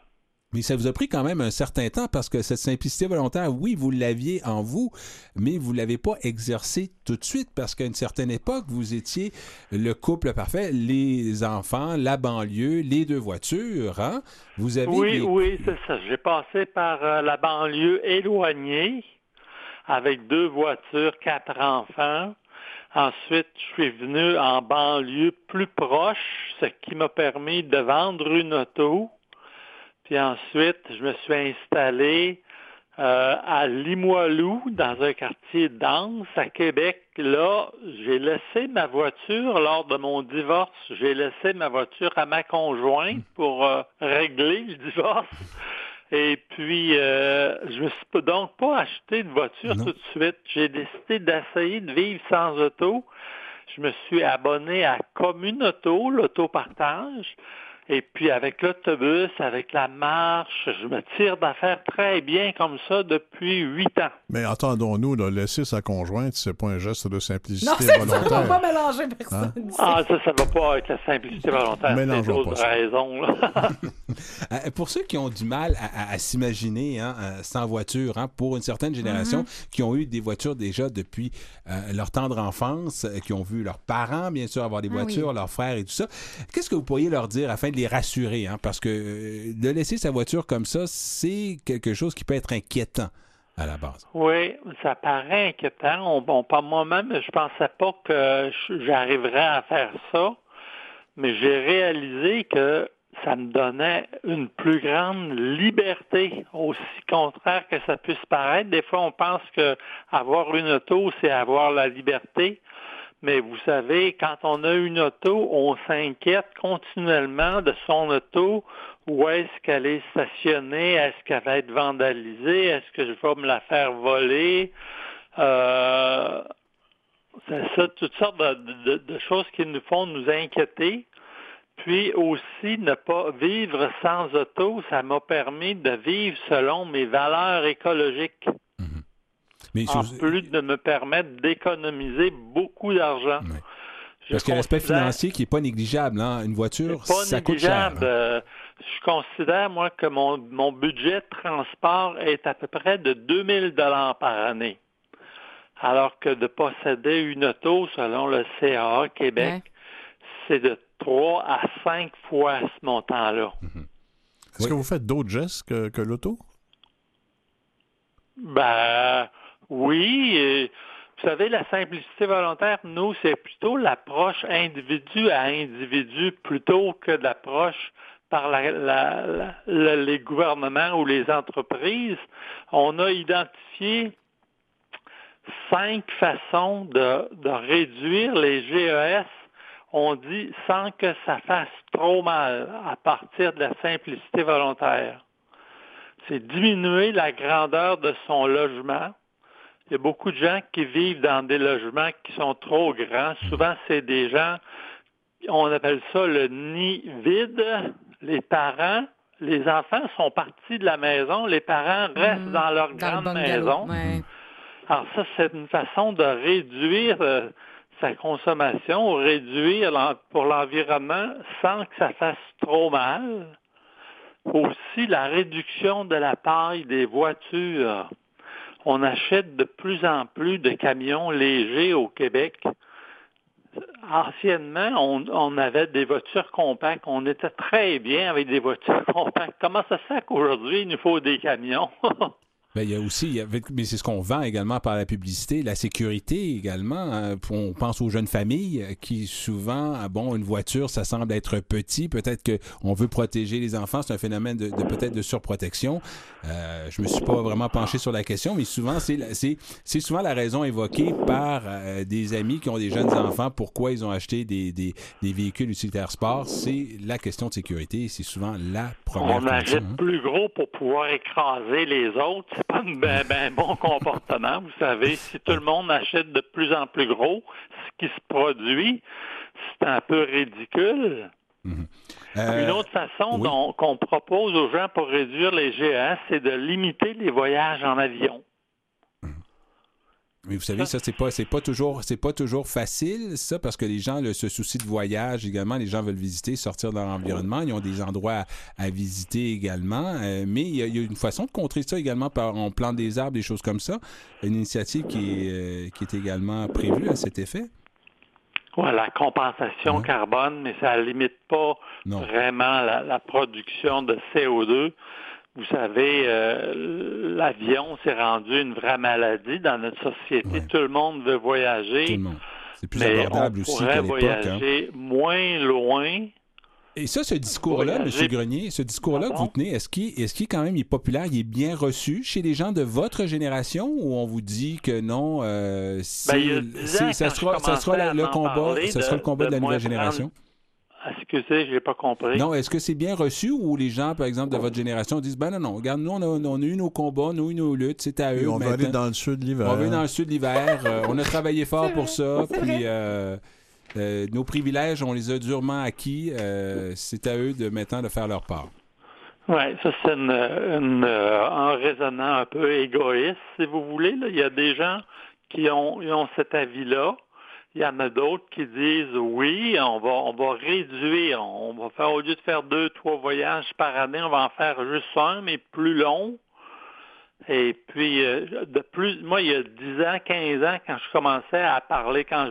Mais ça vous a pris quand même un certain temps parce que cette simplicité volontaire, oui, vous l'aviez en vous, mais vous ne l'avez pas exercée tout de suite parce qu'à une certaine époque, vous étiez le couple parfait, les enfants, la banlieue, les deux voitures. Hein? Vous avez Oui, oui, c'est ça. J'ai passé par euh, la banlieue éloignée avec deux voitures, quatre enfants. Ensuite, je suis venu en banlieue plus proche, ce qui m'a permis de vendre une auto. Puis ensuite, je me suis installé euh, à Limoilou, dans un quartier dense à Québec. Là, j'ai laissé ma voiture lors de mon divorce. J'ai laissé ma voiture à ma conjointe pour euh, régler le divorce. Et puis, euh, je me suis donc pas acheté de voiture tout de suite. J'ai décidé d'essayer de vivre sans auto. Je me suis abonné à Communauto, l'autopartage. Et puis avec l'autobus, avec la marche, je me tire d'affaires très bien comme ça depuis huit ans. Mais entendons-nous, laisser sa conjointe, c'est pas un geste de simplicité Non, c'est ça, on volontaire. va pas mélanger personne. ici. Ah, ça, ça va pas avec la simplicité volontaire. C'est Mélangeons d'autres raisons. Euh, Pour ceux qui ont du mal à, à- à s'imaginer hein, euh, sans voiture, hein, pour une certaine génération Mm-hmm. qui ont eu des voitures déjà depuis euh, leur tendre enfance, qui ont vu leurs parents, bien sûr, avoir des Ah voitures, oui. leurs frères et tout ça, qu'est-ce que vous pourriez leur dire afin de les rassurer? hein? Parce que euh, de laisser sa voiture comme ça, c'est quelque chose qui peut être inquiétant à la base. Oui, ça paraît inquiétant. On, bon, pas moi-même, je pensais pas que j'arriverais à faire ça, mais j'ai réalisé que ça me donnait une plus grande liberté, aussi contraire que ça puisse paraître. Des fois, on pense que avoir une auto, c'est avoir la liberté. Mais vous savez, quand on a une auto, on s'inquiète continuellement de son auto. Où est-ce qu'elle est stationnée? Est-ce qu'elle va être vandalisée? Est-ce que je vais me la faire voler? Euh, c'est ça, toutes sortes de, de- de choses qui nous font nous inquiéter. Puis aussi, ne pas vivre sans auto, ça m'a permis de vivre selon mes valeurs écologiques, Mais en je- plus de me permettre d'économiser beaucoup d'argent. Parce qu'il y a l'aspect financier qui n'est pas négligeable. hein. Une voiture, pas ça coûte cher. négligeable. Euh, je considère, moi, que mon, mon budget de transport est à peu près de 2000 dollars par année. Alors que de posséder une auto, selon le CAA Québec, c'est de 3 à 5 fois ce montant-là. Est-ce que vous faites d'autres gestes que, que l'auto? Ben oui. et, vous savez, la simplicité volontaire, nous, c'est plutôt l'approche individu à individu plutôt que l'approche par la- la- la- les gouvernements ou les entreprises. On a identifié cinq façons de, de réduire les GES, on dit sans que ça fasse trop mal à partir de la simplicité volontaire c'est diminuer la grandeur de son logement. Il y a beaucoup de gens qui vivent dans des logements qui sont trop grands. Souvent, c'est des gens, on appelle ça le nid vide. Les parents, les enfants sont partis de la maison, les parents restent dans leur Dans grande maison. ouais. Alors ça, c'est une façon de réduire euh, sa consommation, réduire l'en- pour l'environnement sans que ça fasse trop mal. Aussi, la réduction de la taille des voitures. On achète de plus en plus de camions légers au Québec. Anciennement, on, avait des voitures compactes. On était très bien avec des voitures compactes. Comment ça se fait qu'aujourd'hui, il nous faut des camions? Ben, il y a aussi, il y a- mais c'est ce qu'on vend également par la publicité, la sécurité également. hein. On pense aux jeunes familles euh, qui souvent, ah bon, une voiture, ça semble être petit. Peut-être qu'on veut protéger les enfants. C'est un phénomène de, de- peut-être de surprotection. Euh, je me suis pas vraiment penché sur la question, mais souvent, c'est c'est c'est souvent la raison évoquée par euh, des amis qui ont des jeunes enfants. Pourquoi ils ont acheté des, des, des véhicules utilitaires sport? C'est la question de sécurité. C'est souvent la première On achète hein. plus gros pour pouvoir écraser les autres. C'est pas un ben, ben bon comportement. Vous savez, si tout le monde achète de plus en plus gros, ce qui se produit, c'est un peu ridicule. Euh, Une autre façon oui. qu'on propose aux gens pour réduire les GES, c'est de limiter les voyages en avion. Mais vous savez, ça, c'est pas, c'est pas toujours, c'est pas toujours facile, ça, parce que les gens, le, ce souci de voyage également, les gens veulent visiter, sortir de leur environnement, ils ont des endroits à, à visiter également, euh, mais il y, a, il y a une façon de contrer ça également par, on plante des arbres, des choses comme ça, une initiative qui est, euh, qui est également prévue à cet effet. Ouais, la compensation carbone, mais ça limite pas Non. vraiment la, la production de CO2. Vous savez, euh, l'avion s'est rendu une vraie maladie dans notre société. Tout le monde veut voyager. Tout le monde. C'est plus mais abordable on aussi pourrait qu'à l'époque. hein. voyager moins loin. Et ça, ce discours-là, M. Grenier, ce discours-là que vous tenez, est-ce qu'il est, qu'il, quand même il est populaire, il est bien reçu chez les gens de votre génération ou on vous dit que non, euh, Ben, ans, ça sera, ça le, combat, ça de- sera le combat de, de la nouvelle génération? Excusez, j'ai pas compris. Non, est-ce que c'est bien reçu ou les gens, par exemple, de votre génération disent, ben non, non, regarde, nous, on a, on a eu nos combats, nous, eu nos luttes, c'est à eux. Et on va aller maintenant. dans le sud l'hiver. On va aller dans le sud l'hiver. euh, on a travaillé fort pour ça. Puis euh, euh, nos privilèges, on les a durement acquis. euh, c'est à eux de maintenant de faire leur part. Oui, ça c'est une, une, euh, un raisonnement un peu égoïste, si vous voulez. là. Il y a des gens qui ont, ils ont cet avis-là. Il y en a d'autres qui disent oui, on va, on va réduire, on va faire au lieu de faire deux, trois voyages par année, on va en faire juste un, mais plus long. Et puis, euh, de plus, moi, il y a 10 ans, 15 ans, quand je commençais à parler, quand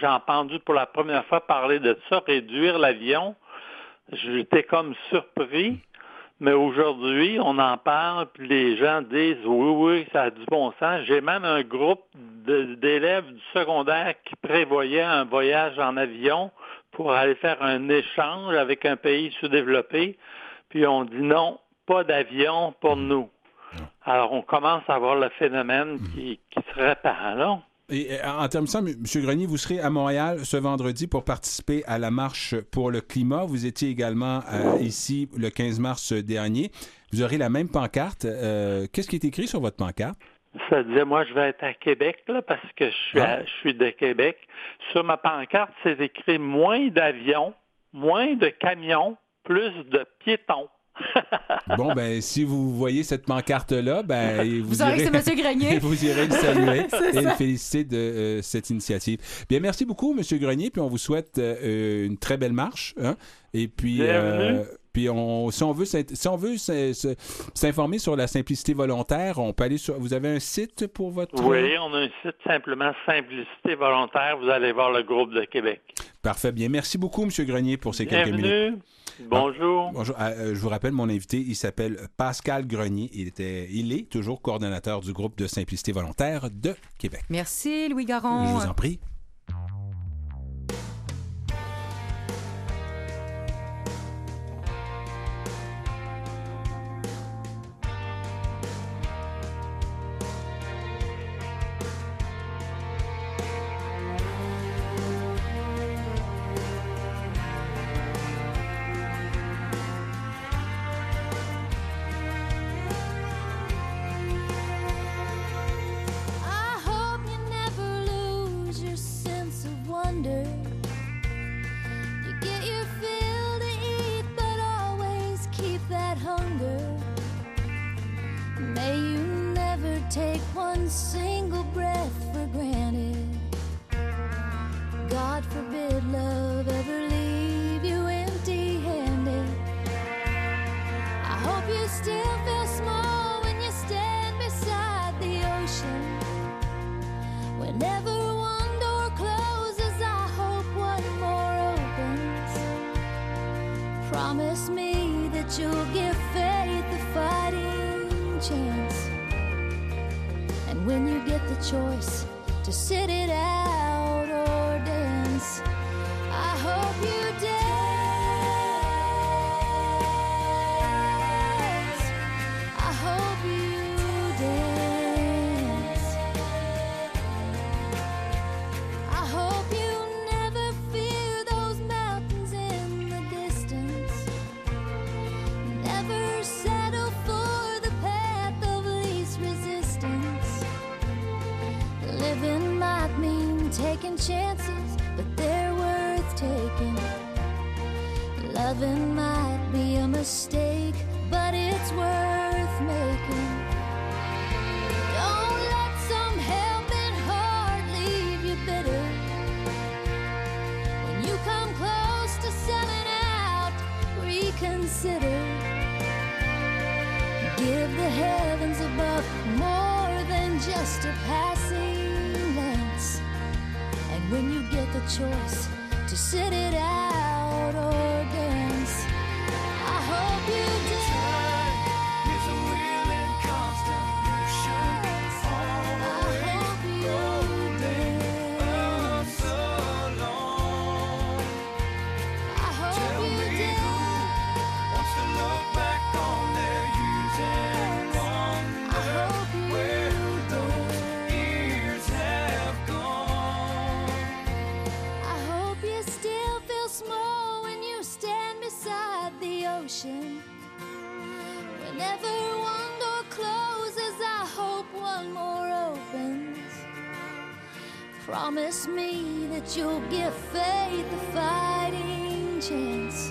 j'ai entendu pour la première fois parler de ça, réduire l'avion, j'étais comme surpris. Mais aujourd'hui, on en parle, puis les gens disent oui, oui, ça a du bon sens. J'ai même un groupe d'élèves du secondaire qui prévoyait un voyage en avion pour aller faire un échange avec un pays sous-développé. Puis on dit non, pas d'avion pour nous. Alors on commence à voir le phénomène qui, qui se répand là. Et en termes de ça, M. Grenier, vous serez à Montréal ce vendredi pour participer à la marche pour le climat. Vous étiez également euh, ici le 15 mars dernier. Vous aurez la même pancarte. Euh, Qu'est-ce qui est écrit sur votre pancarte? Ça disait, moi, je vais être à Québec, là, parce que je suis, à- je suis de Québec. Sur ma pancarte, c'est écrit moins d'avions, moins de camions, plus de piétons. Bon, ben, si vous voyez cette pancarte-là, ben, vous, irez... c'est Grenier. vous irez le saluer et le féliciter de euh, cette initiative. Bien, merci beaucoup, M. Grenier, puis on vous souhaite euh, une très belle marche. hein. Et puis, Bienvenue. euh, puis on, si on veut, si on s'informer sur la simplicité volontaire, on peut aller sur. Vous avez un site pour votre. Oui, on a un site simplement Simplicité volontaire. Vous allez voir le groupe de Québec. Parfait. Bien, merci beaucoup, M. Grenier, pour ces quelques minutes. Bienvenue. Bonjour. Bonjour. Ah, euh, je vous rappelle, mon invité, il s'appelle Pascal Grenier. Il, était, il est toujours coordonnateur du groupe de Simplicité volontaire de Québec. Merci, Louis Garon. Je vous en prie. Promise me that you'll give faith a fighting chance.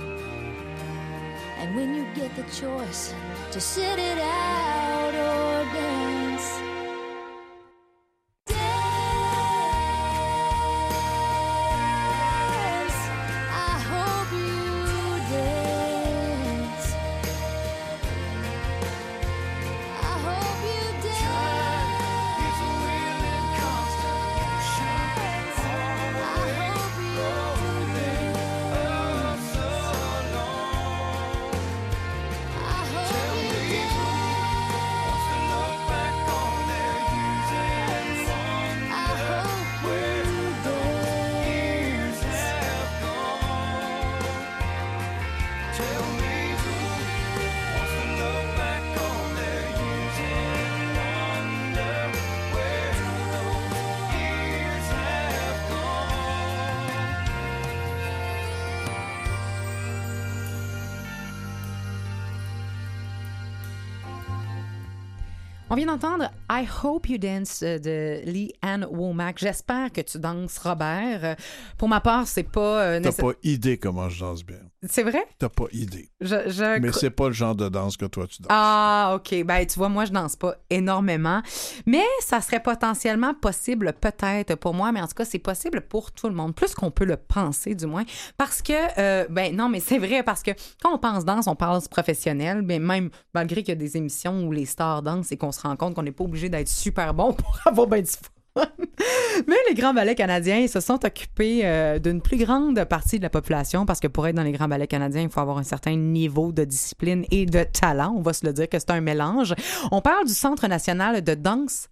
And when you get the choice to sit it out On vient d'entendre I Hope You Dance euh, de Lee Ann Womack. J'espère que tu danses, Robert. Euh, Pour ma part, c'est pas. euh, T'as pas idée comment je danse bien. C'est vrai? T'as pas idée. Je, je Mais c'est pas le genre de danse que toi tu danses. Ah, OK. Ben, tu vois, moi, je danse pas énormément. Mais ça serait potentiellement possible, peut-être pour moi, mais en tout cas, c'est possible pour tout le monde. Plus qu'on peut le penser, du moins. Parce que, euh, ben, non, mais c'est vrai, parce que quand on pense danse, on pense professionnel. Ben, même malgré qu'il y a des émissions où les stars dansent et qu'on se rend compte qu'on n'est pas obligé d'être super bon pour avoir ben du fun. Mais les grands ballets canadiens se sont occupés euh, d'une plus grande partie de la population parce que pour être dans les grands ballets canadiens, il faut avoir un certain niveau de discipline et de talent. On va se le dire que c'est un mélange. On parle du Centre national de danse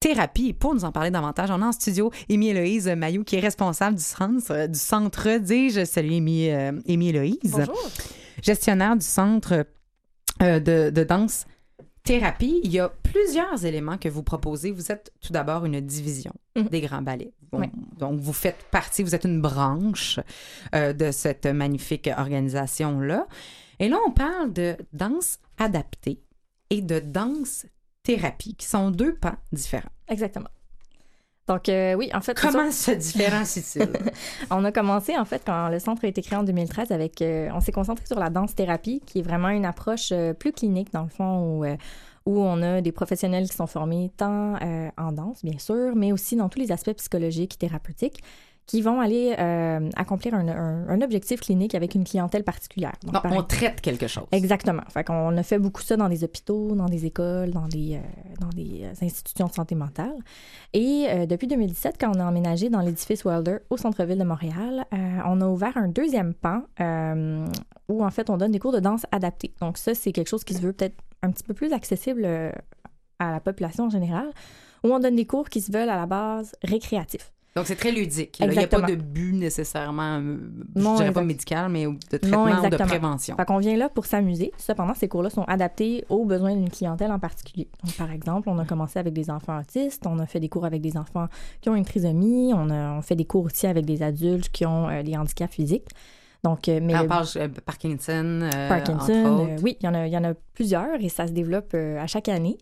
thérapie. Pour nous en parler davantage, on a en studio Émy Héloïse Mayou, qui est responsable du centre, du centre dis-je. Salut euh, Émy Héloïse. Bonjour. Gestionnaire du centre euh, de, de danse thérapie. Il y a plusieurs éléments que vous proposez. Vous êtes tout d'abord une division Mhm. des grands ballets. Bon, Oui. Donc, vous faites partie, vous êtes une branche euh, de cette magnifique organisation-là. Et là, on parle de danse adaptée et de danse thérapie, qui sont deux pans différents. Exactement. Donc, euh, oui, en fait... Comment se différencie-t-il? on a commencé, en fait, quand le centre a été créé en 2013, avec... euh, on s'est concentré sur la danse-thérapie, qui est vraiment une approche euh, plus clinique, dans le fond, où, où on a des professionnels qui sont formés tant euh, en danse, bien sûr, mais aussi dans tous les aspects psychologiques et thérapeutiques, qui vont aller euh, accomplir un, un- un objectif clinique avec une clientèle particulière. Donc, par on traite quelque chose. Exactement. Fait qu'on a fait beaucoup ça dans des hôpitaux, dans des écoles, dans des, euh, dans des euh, institutions de santé mentale. Et euh, depuis 2017, quand on a emménagé dans l'édifice Wilder au centre-ville de Montréal, on a ouvert un deuxième pan où, en fait, on donne des cours de danse adaptés. Donc ça, c'est quelque chose qui se veut peut-être un petit peu plus accessible à la population en général, où on donne des cours qui se veulent à la base récréatifs. Donc, c'est très ludique. Il n'y a pas de but nécessairement, euh, je Non, dirais pas médical, mais de Non, traitement ou de prévention. Fait qu'on vient là pour s'amuser. Cependant, ces cours-là sont adaptés aux besoins d'une clientèle en particulier. Donc, par exemple, on a commencé avec des enfants autistes, on a fait des cours avec des enfants qui ont une trisomie, on a on fait des cours aussi avec des adultes qui ont euh, des handicaps physiques. Donc, euh, mais on parle euh, Parkinson, euh, Parkinson, entre autres. oui, il y, en a, il y en a plusieurs et ça se développe à chaque année.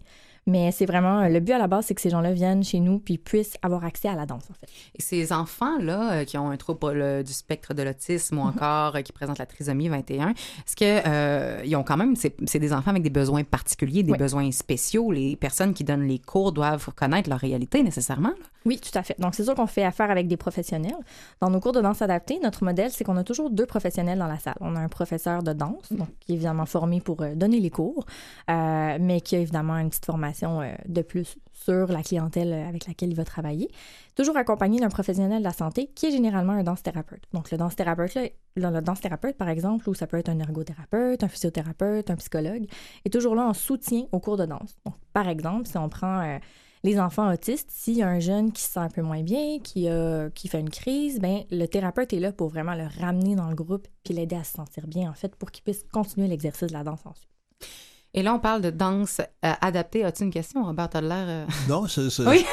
Mais c'est vraiment, le but à la base, c'est que ces gens-là viennent chez nous puis puissent avoir accès à la danse, en fait. Et ces enfants-là euh, qui ont un trouble du spectre de l'autisme ou Mhm. encore euh, qui présentent la trisomie 21, est-ce que euh, ils ont quand même, c'est des enfants avec des besoins particuliers, des Oui. besoins spéciaux. Les personnes qui donnent les cours doivent connaître leur réalité nécessairement. là. Oui, tout à fait. Donc, c'est sûr qu'on fait affaire avec des professionnels. Dans nos cours de danse adaptée, notre modèle, c'est qu'on a toujours deux professionnels dans la salle. On a un professeur de danse, donc, qui est évidemment formé pour euh, donner les cours, euh, mais qui a évidemment une petite formation euh, de plus sur la clientèle euh, avec laquelle il va travailler. Toujours accompagné d'un professionnel de la santé qui est généralement un danse thérapeute. Donc, le danse thérapeute, là, le par exemple, ou ça peut être un ergothérapeute, un physiothérapeute, un psychologue, est toujours là en soutien au cours de danse. Donc, par exemple, si on prend euh, les enfants autistes, s'il y a un jeune qui se sent un peu moins bien, qui, qui fait une crise, ben, le thérapeute est là pour vraiment le ramener dans le groupe puis l'aider à se sentir bien, en fait, pour qu'il puisse continuer l'exercice de la danse ensuite. Et là, on parle de danse euh, adaptée. As-tu une question, Robert? T'as l'air... euh, Non, c'est c'est- Oui.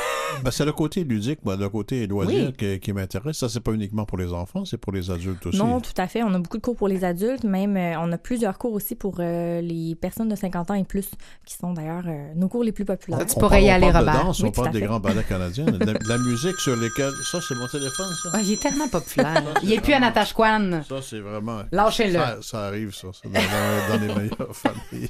ben, c'est le côté ludique, ben, le côté loisir Oui. qui, qui m'intéresse. Ça, c'est pas uniquement pour les enfants, c'est pour les adultes aussi. Non, tout à fait. On a beaucoup de cours pour les adultes, même euh, on a plusieurs cours aussi pour euh, les personnes de 50 ans et plus, qui sont d'ailleurs euh, nos cours les plus populaires. On parle- on parle de danse, Oui, on parle des grands ballets canadiens, de la, musique sur lesquels... Ça, c'est mon téléphone, ça? Il est tellement populaire. il est plus à Natashquan. Ça, c'est vraiment... Lâchez-le. Ça, ça arrive, ça, ça, dans, dans- dans les meilleures familles.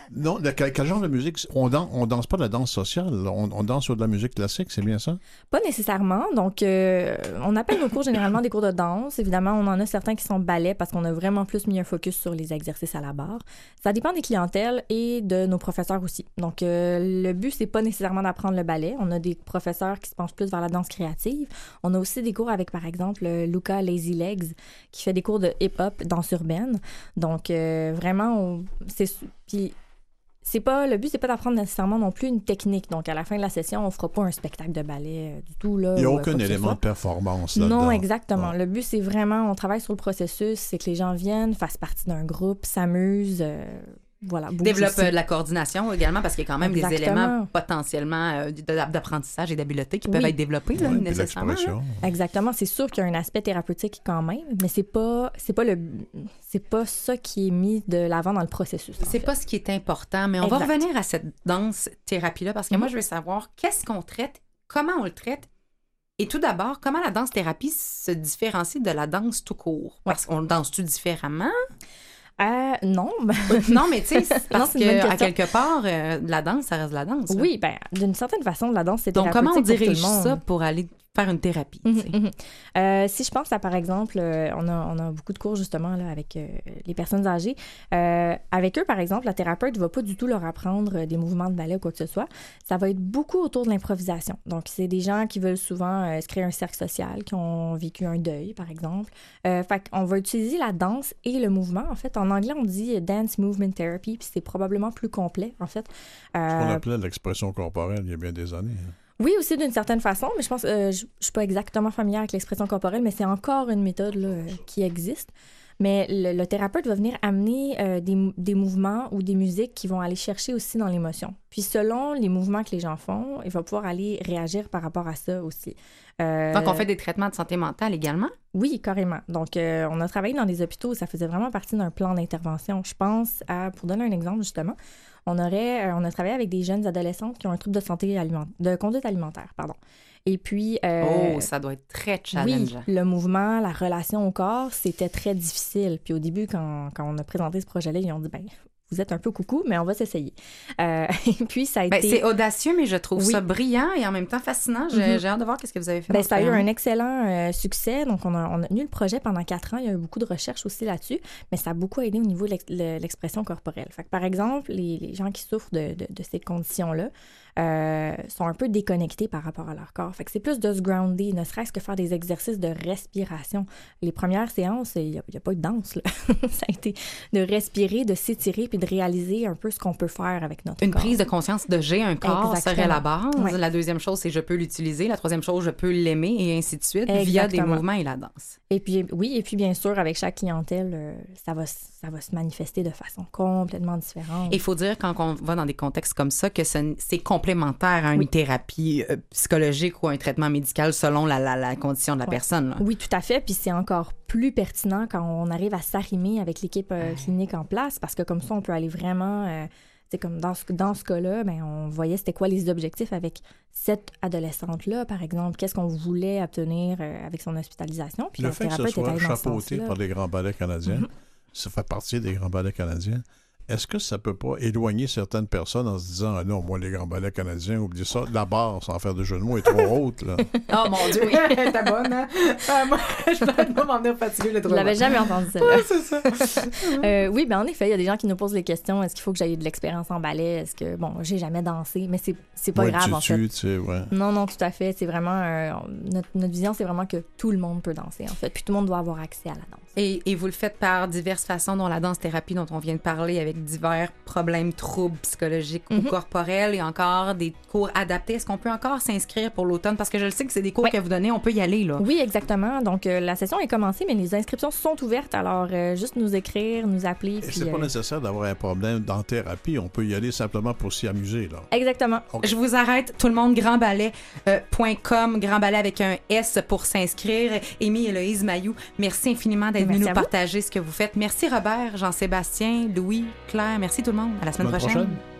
Non, de quel, genre de musique? On, dan- on danse pas de la danse sociale, on, danse sur de la musique classique, c'est bien ça? Pas nécessairement. Donc, euh, on appelle nos cours généralement des cours de danse. Évidemment, on en a certains qui sont ballets parce qu'on a vraiment plus mis un focus sur les exercices à la barre. Ça dépend des clientèles et de nos professeurs aussi. Donc, euh, le but, c'est pas nécessairement d'apprendre le ballet. On a des professeurs qui se penchent plus vers la danse créative. On a aussi des cours avec, par exemple, euh, Luca Lazy Legs, qui fait des cours de hip-hop, danse urbaine. Donc, vraiment, c'est... Puis, c'est pas le but c'est pas d'apprendre nécessairement non plus une technique. Donc à la fin de la session on fera pas un spectacle de ballet euh, du tout là Il n'y a euh, aucun élément de performance là-dedans. non exactement. Le but c'est vraiment on travaille sur le processus c'est que les gens viennent fassent partie d'un groupe s'amusent euh, voilà Développe aussi. euh, de la coordination également parce qu'il y a quand même des éléments potentiellement euh, d'apprentissage et d'habileté qui peuvent Oui. être développés là, Ouais, nécessairement. là. Exactement, c'est sûr qu'il y a un aspect thérapeutique quand même, mais c'est pas c'est pas le c'est pas ça qui est mis de l'avant dans le processus. C'est pas ce qui est important, mais on va revenir à cette danse thérapie-là parce que moi, Mhm. je veux savoir qu'est-ce qu'on traite, comment on le traite, et tout d'abord, comment la danse thérapie se différencie de la danse tout court? Parce qu'on le danse-tu différemment? Euh, non. non, mais tu sais, parce que, à quelque part, euh, la danse, ça reste de la danse. là. Oui, ben d'une certaine façon, la danse c'est Donc, comment on dirige ça pour aller faire une thérapie? Mhm, mhm. Euh, si je pense à, par exemple, euh, on, a, on a beaucoup de cours justement là, avec euh, les personnes âgées. Euh, avec eux, par exemple, la thérapeute ne va pas du tout leur apprendre des mouvements de ballet ou quoi que ce soit. Ça va être beaucoup autour de l'improvisation. Donc, c'est des gens qui veulent souvent euh, se créer un cercle social, qui ont vécu un deuil, par exemple. Euh, fait qu'on va utiliser la danse et le mouvement. En fait, en anglais, on dit Dance Movement Therapy, puis c'est probablement plus complet, en fait. On Euh, appelait l'expression corporelle il y a bien des années. hein. Oui, aussi d'une certaine façon, mais je pense, euh, je, je suis pas exactement familière avec l'expression corporelle, mais c'est encore une méthode là, euh, qui existe. Mais le, le thérapeute va venir amener euh, des, des mouvements ou des musiques qui vont aller chercher aussi dans l'émotion. Puis selon les mouvements que les gens font, il va pouvoir aller réagir par rapport à ça aussi. Euh, Donc, on fait des traitements de santé mentale également? oui, carrément. Donc, euh, on a travaillé dans des hôpitaux ça faisait vraiment partie d'un plan d'intervention. Je pense à, pour donner un exemple justement, on aurait, on a travaillé avec des jeunes adolescentes qui ont un trouble de santé alimentaire, de conduite alimentaire, pardon. Et puis, euh, oh, ça doit être très oui, challengeant. le mouvement, la relation au corps, c'était très difficile. Puis au début, quand, quand on a présenté ce projet-là, ils ont dit, ben, vous êtes un peu coucou, mais on va s'essayer. Euh, et puis, ça a Ben, été... c'est audacieux, mais je trouve Oui. ça brillant et en même temps fascinant. J'ai Mhm. hâte de voir qu'est-ce que vous avez fait. Ben, ce ça a eu un excellent euh, succès. Donc, on a, on a tenu le projet pendant quatre ans. Il y a eu beaucoup de recherches aussi là-dessus, mais ça a beaucoup aidé au niveau de l'ex- le- l'expression corporelle. Fait que, par exemple, les, les gens qui souffrent de, de- de ces conditions-là euh, sont un peu déconnectés par rapport à leur corps. Fait que c'est plus de se grounder, ne serait-ce que faire des exercices de respiration. Les premières séances, il n'y a, a pas eu de danse. là. ça a été de respirer, de s'étirer puis de réaliser un peu ce qu'on peut faire avec notre Une corps. prise de conscience de j'ai un corps Exactement. serait la base. Ouais. La deuxième chose, c'est je peux l'utiliser. La troisième chose, je peux l'aimer et ainsi de suite via des Exactement. mouvements et la danse. Et puis, oui, et puis bien sûr, avec chaque clientèle, euh, ça, va, ça va se manifester de façon complètement différente. Il faut dire, quand on va dans des contextes comme ça, que ce- c'est complémentaire à une thérapie euh, psychologique ou un traitement médical selon la, la- la condition de la Ouais. personne. là. Oui, tout à fait. Puis c'est encore plus pertinent quand on arrive à s'arrimer avec l'équipe euh, clinique en place parce que comme ça, on peut aller vraiment. euh, c'est comme dans ce, dans ce cas-là, ben, on voyait c'était quoi les objectifs avec cette adolescente-là, par exemple. Qu'est-ce qu'on voulait obtenir euh, avec son hospitalisation? Puis le fait que ce soit chapeauté par les grands ballets canadiens, Mhm. ça fait partie des grands ballets canadiens. Est-ce que ça peut pas éloigner certaines personnes en se disant ah non, moi, les grands ballets canadiens, oublie ça, la barre, sans faire de jeu de mots, est trop haute. Là. Oh mon Dieu, oui, t'es bonne, hein? Ah, moi, je peux pas m'en venir fatigué le Je trop. l'avais jamais entendu celle-là. Ouais, c'est ça. Euh, oui, ben en effet, il y a des gens qui nous posent des questions. Est-ce qu'il faut que j'aille de l'expérience en ballet? Est-ce que, bon, j'ai jamais dansé, mais c'est, c'est pas Ouais, grave, tu en fait. tues, tu sais, ouais. Non, non, tout à fait. C'est vraiment. euh, notre, notre vision, c'est vraiment que tout le monde peut danser, en fait. Puis tout le monde doit avoir accès à la danse. Et, et vous le faites par diverses façons, dont la danse-thérapie dont on vient de parler, avec divers problèmes, troubles psychologiques ou Mhm. corporels, et encore des cours adaptés. Est-ce qu'on peut encore s'inscrire pour l'automne? Parce que je le sais que c'est des cours que vous donnez, on peut y aller, là. Oui, exactement. Donc, euh, la session est commencée, mais les inscriptions sont ouvertes. Alors, euh, juste nous écrire, nous appeler. Et c'est pas euh, nécessaire d'avoir un problème dans thérapie. On peut y aller simplement pour s'y amuser. Là. Exactement. Je vous arrête, tout le monde, grandballet.com, grand ballet avec un S pour s'inscrire. Amy Héloïse Mayou, merci infiniment d'être Venu nous partager ce que vous faites. Merci Robert, Jean-Sébastien, Louis, Claire, merci tout le monde. À la semaine Semaine prochaine. prochaine.